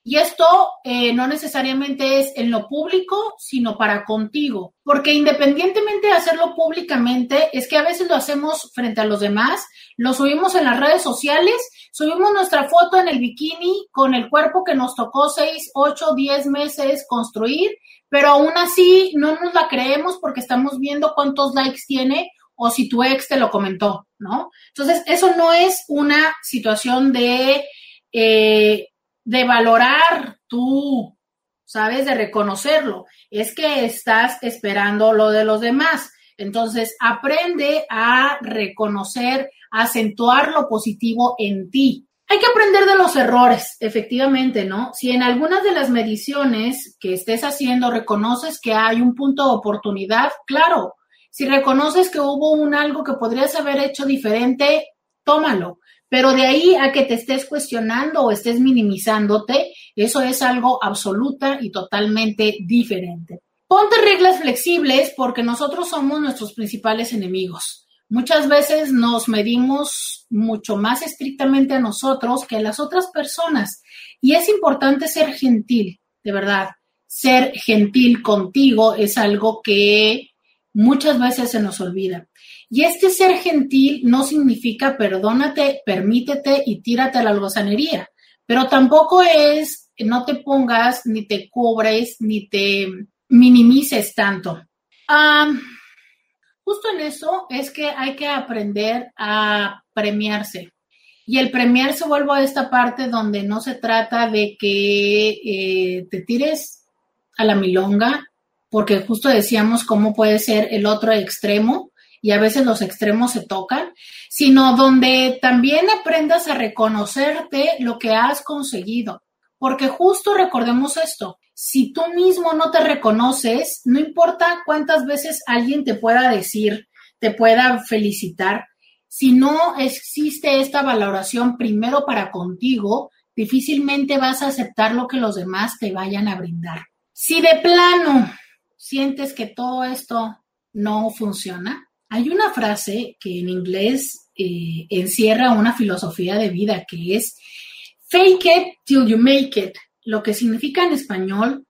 Y esto eh, no necesariamente es en lo público, sino para contigo, porque independientemente de hacerlo públicamente, es que a veces lo hacemos frente a los demás, lo subimos en las redes sociales, subimos nuestra foto en el bikini con el cuerpo que nos tocó 6, 8, 10 meses construir, pero aún así no nos la creemos porque estamos viendo cuántos likes tiene o si tu ex te lo comentó, ¿no? Entonces, eso no es una situación de... Eh, de valorar tú, ¿sabes? De reconocerlo. Es que estás esperando lo de los demás. Entonces, aprende a reconocer, a acentuar lo positivo en ti. Hay que aprender de los errores, efectivamente, ¿no? Si en algunas de las mediciones que estés haciendo reconoces que hay un punto de oportunidad, claro, Si reconoces que hubo un algo que podrías haber hecho diferente, tómalo. Pero de ahí a que te estés cuestionando o estés minimizándote, eso es algo absoluta y totalmente diferente. Ponte reglas flexibles porque nosotros somos nuestros principales enemigos. Muchas veces nos medimos mucho más estrictamente a nosotros que a las otras personas y es importante ser gentil, de verdad. Ser gentil contigo es algo que muchas veces se nos olvida. Y este ser gentil no significa perdónate, permítete y tírate a la algozanería, pero tampoco es no te pongas, ni te cubres, ni te minimices tanto. justo en eso es que hay que aprender a premiarse. Y el premiarse vuelvo a esta parte donde no se trata de que eh, te tires a la milonga, porque justo decíamos cómo puede ser el otro extremo, y a veces los extremos se tocan, sino donde también aprendas a reconocerte lo que has conseguido. Porque justo recordemos esto, si tú mismo no te reconoces, no importa cuántas veces alguien te pueda decir, te pueda felicitar, si no existe esta valoración primero para contigo, difícilmente vas a aceptar lo que los demás te vayan a brindar. Si de plano sientes que todo esto no funciona, hay una frase que en inglés eh, encierra una filosofía de vida que es fake it till you make it, lo que significa en español,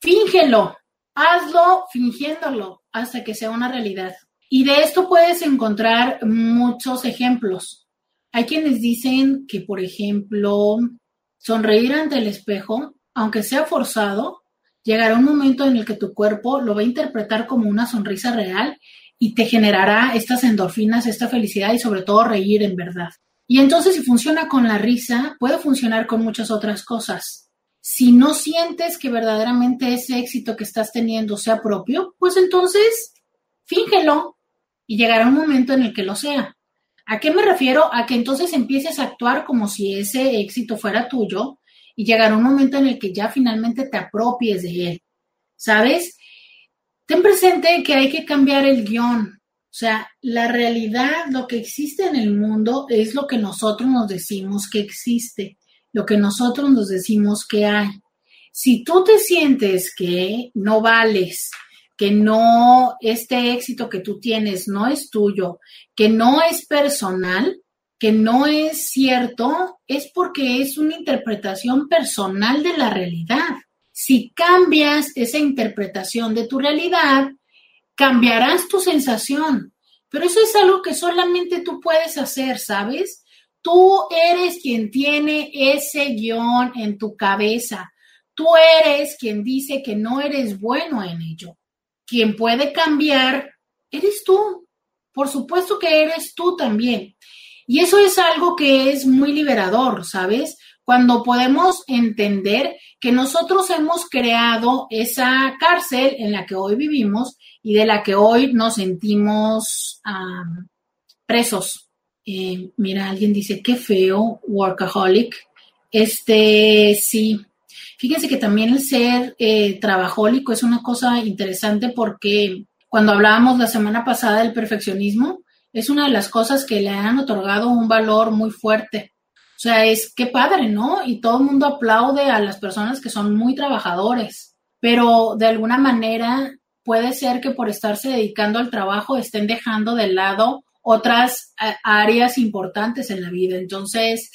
fíngelo, hazlo fingiéndolo hasta que sea una realidad. Y de esto puedes encontrar muchos ejemplos. Hay quienes dicen que, por ejemplo, sonreír ante el espejo, aunque sea forzado, llegará un momento en el que tu cuerpo lo va a interpretar como una sonrisa real y te generará estas endorfinas, esta felicidad y sobre todo reír en verdad. Y entonces si funciona con la risa, puede funcionar con muchas otras cosas. Si no sientes que verdaderamente ese éxito que estás teniendo sea propio, pues entonces fíngelo y llegará un momento en el que lo sea. ¿A qué me refiero? A que entonces empieces a actuar como si ese éxito fuera tuyo y llegará un momento en el que ya finalmente te apropies de él. ¿Sabes? Ten presente que hay que cambiar el guion. O sea, la realidad, lo que existe en el mundo es lo que nosotros nos decimos que existe, lo que nosotros nos decimos que hay. Si tú te sientes que no vales, que no, este éxito que tú tienes no es tuyo, que no es personal, que no es cierto, es porque es una interpretación personal de la realidad. Si cambias esa interpretación de tu realidad, cambiarás tu sensación. Pero eso es algo que solamente tú puedes hacer, ¿sabes? Tú eres quien tiene ese guion en tu cabeza. Tú eres quien dice que no eres bueno en ello. Quien puede cambiar, eres tú. Por supuesto que eres tú también. Y eso es algo que es muy liberador, ¿sabes? Cuando podemos entender que nosotros hemos creado esa cárcel en la que hoy vivimos y de la que hoy nos sentimos presos. Eh, mira, alguien dice, qué feo, workaholic. Este, sí. Fíjense que también el ser eh, trabajólico es una cosa interesante porque cuando hablábamos la semana pasada del perfeccionismo, es una de las cosas que le han otorgado un valor muy fuerte o sea, es qué padre, ¿no? Y todo el mundo aplaude a las personas que son muy trabajadores, pero de alguna manera puede ser que por estarse dedicando al trabajo estén dejando de lado otras eh, áreas importantes en la vida. Entonces,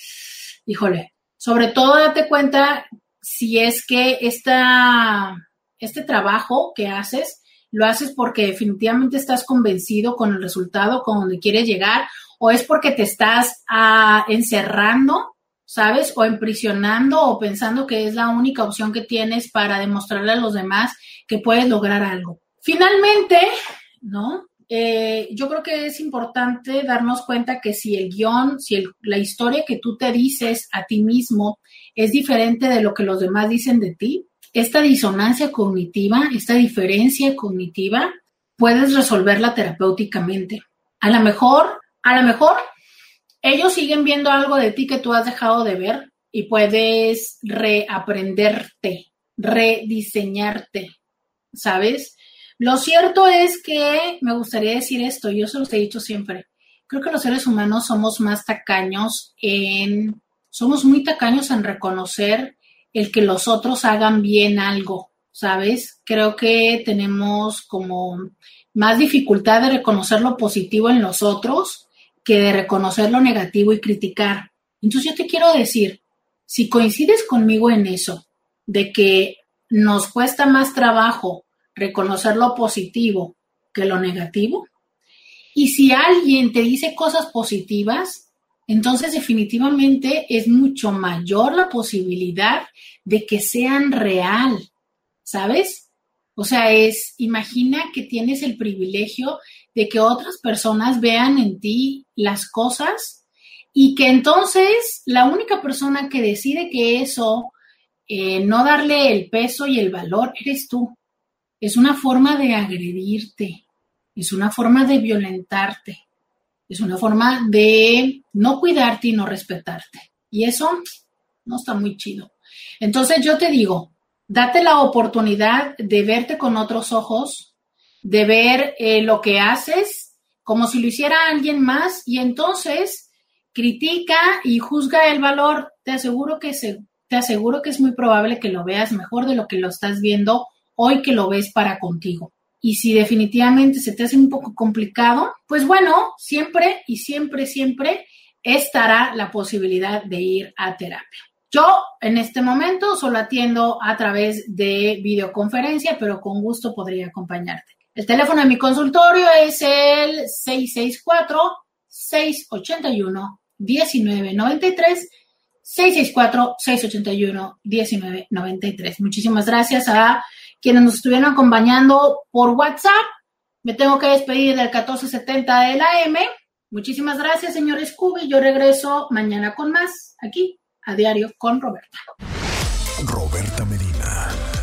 híjole, sobre todo date cuenta si es que esta, este trabajo que haces lo haces porque definitivamente estás convencido con el resultado, con donde quieres llegar, o es porque te estás ah, encerrando, ¿sabes? O emprisionando o pensando que es la única opción que tienes para demostrarle a los demás que puedes lograr algo. Finalmente, ¿no? Eh, yo creo que es importante darnos cuenta que si el guion, si la historia que tú te dices a ti mismo es diferente de lo que los demás dicen de ti, esta disonancia cognitiva, esta diferencia cognitiva, puedes resolverla terapéuticamente. A lo mejor a lo mejor ellos siguen viendo algo de ti que tú has dejado de ver y puedes reaprenderte, rediseñarte, ¿sabes? Lo cierto es que me gustaría decir esto, yo se los he dicho siempre. Creo que los seres humanos somos más tacaños en, somos muy tacaños en reconocer el que los otros hagan bien algo, ¿sabes? Creo que tenemos como más dificultad de reconocer lo positivo en los otros que de reconocer lo negativo y criticar. Entonces yo te quiero decir, si coincides conmigo en eso, de que nos cuesta más trabajo reconocer lo positivo que lo negativo, y si alguien te dice cosas positivas, entonces definitivamente es mucho mayor la posibilidad de que sean real, ¿sabes? O sea, es, imagina que tienes el privilegio de que otras personas vean en ti las cosas y que entonces la única persona que decide que eso, eh, no darle el peso y el valor, eres tú. Es una forma de agredirte, es una forma de violentarte, es una forma de no cuidarte y no respetarte. Y eso no está muy chido. Entonces yo te digo, date la oportunidad de verte con otros ojos, de ver eh, lo que haces como si lo hiciera alguien más y entonces critica y juzga el valor. Te aseguro que te aseguro que es muy probable que lo veas mejor de lo que lo estás viendo hoy que lo ves para contigo. Y si definitivamente se te hace un poco complicado, pues bueno, siempre y siempre, siempre estará la posibilidad de ir a terapia. Yo en este momento solo atiendo a través de videoconferencia, pero con gusto podría acompañarte. El teléfono de mi consultorio es el 664-681-1993. 664-681-1993. Muchísimas gracias a quienes nos estuvieron acompañando por WhatsApp. Me tengo que despedir del 1470 de la M. Muchísimas gracias, señor Scooby. Yo regreso mañana con más aquí a diario con Roberta.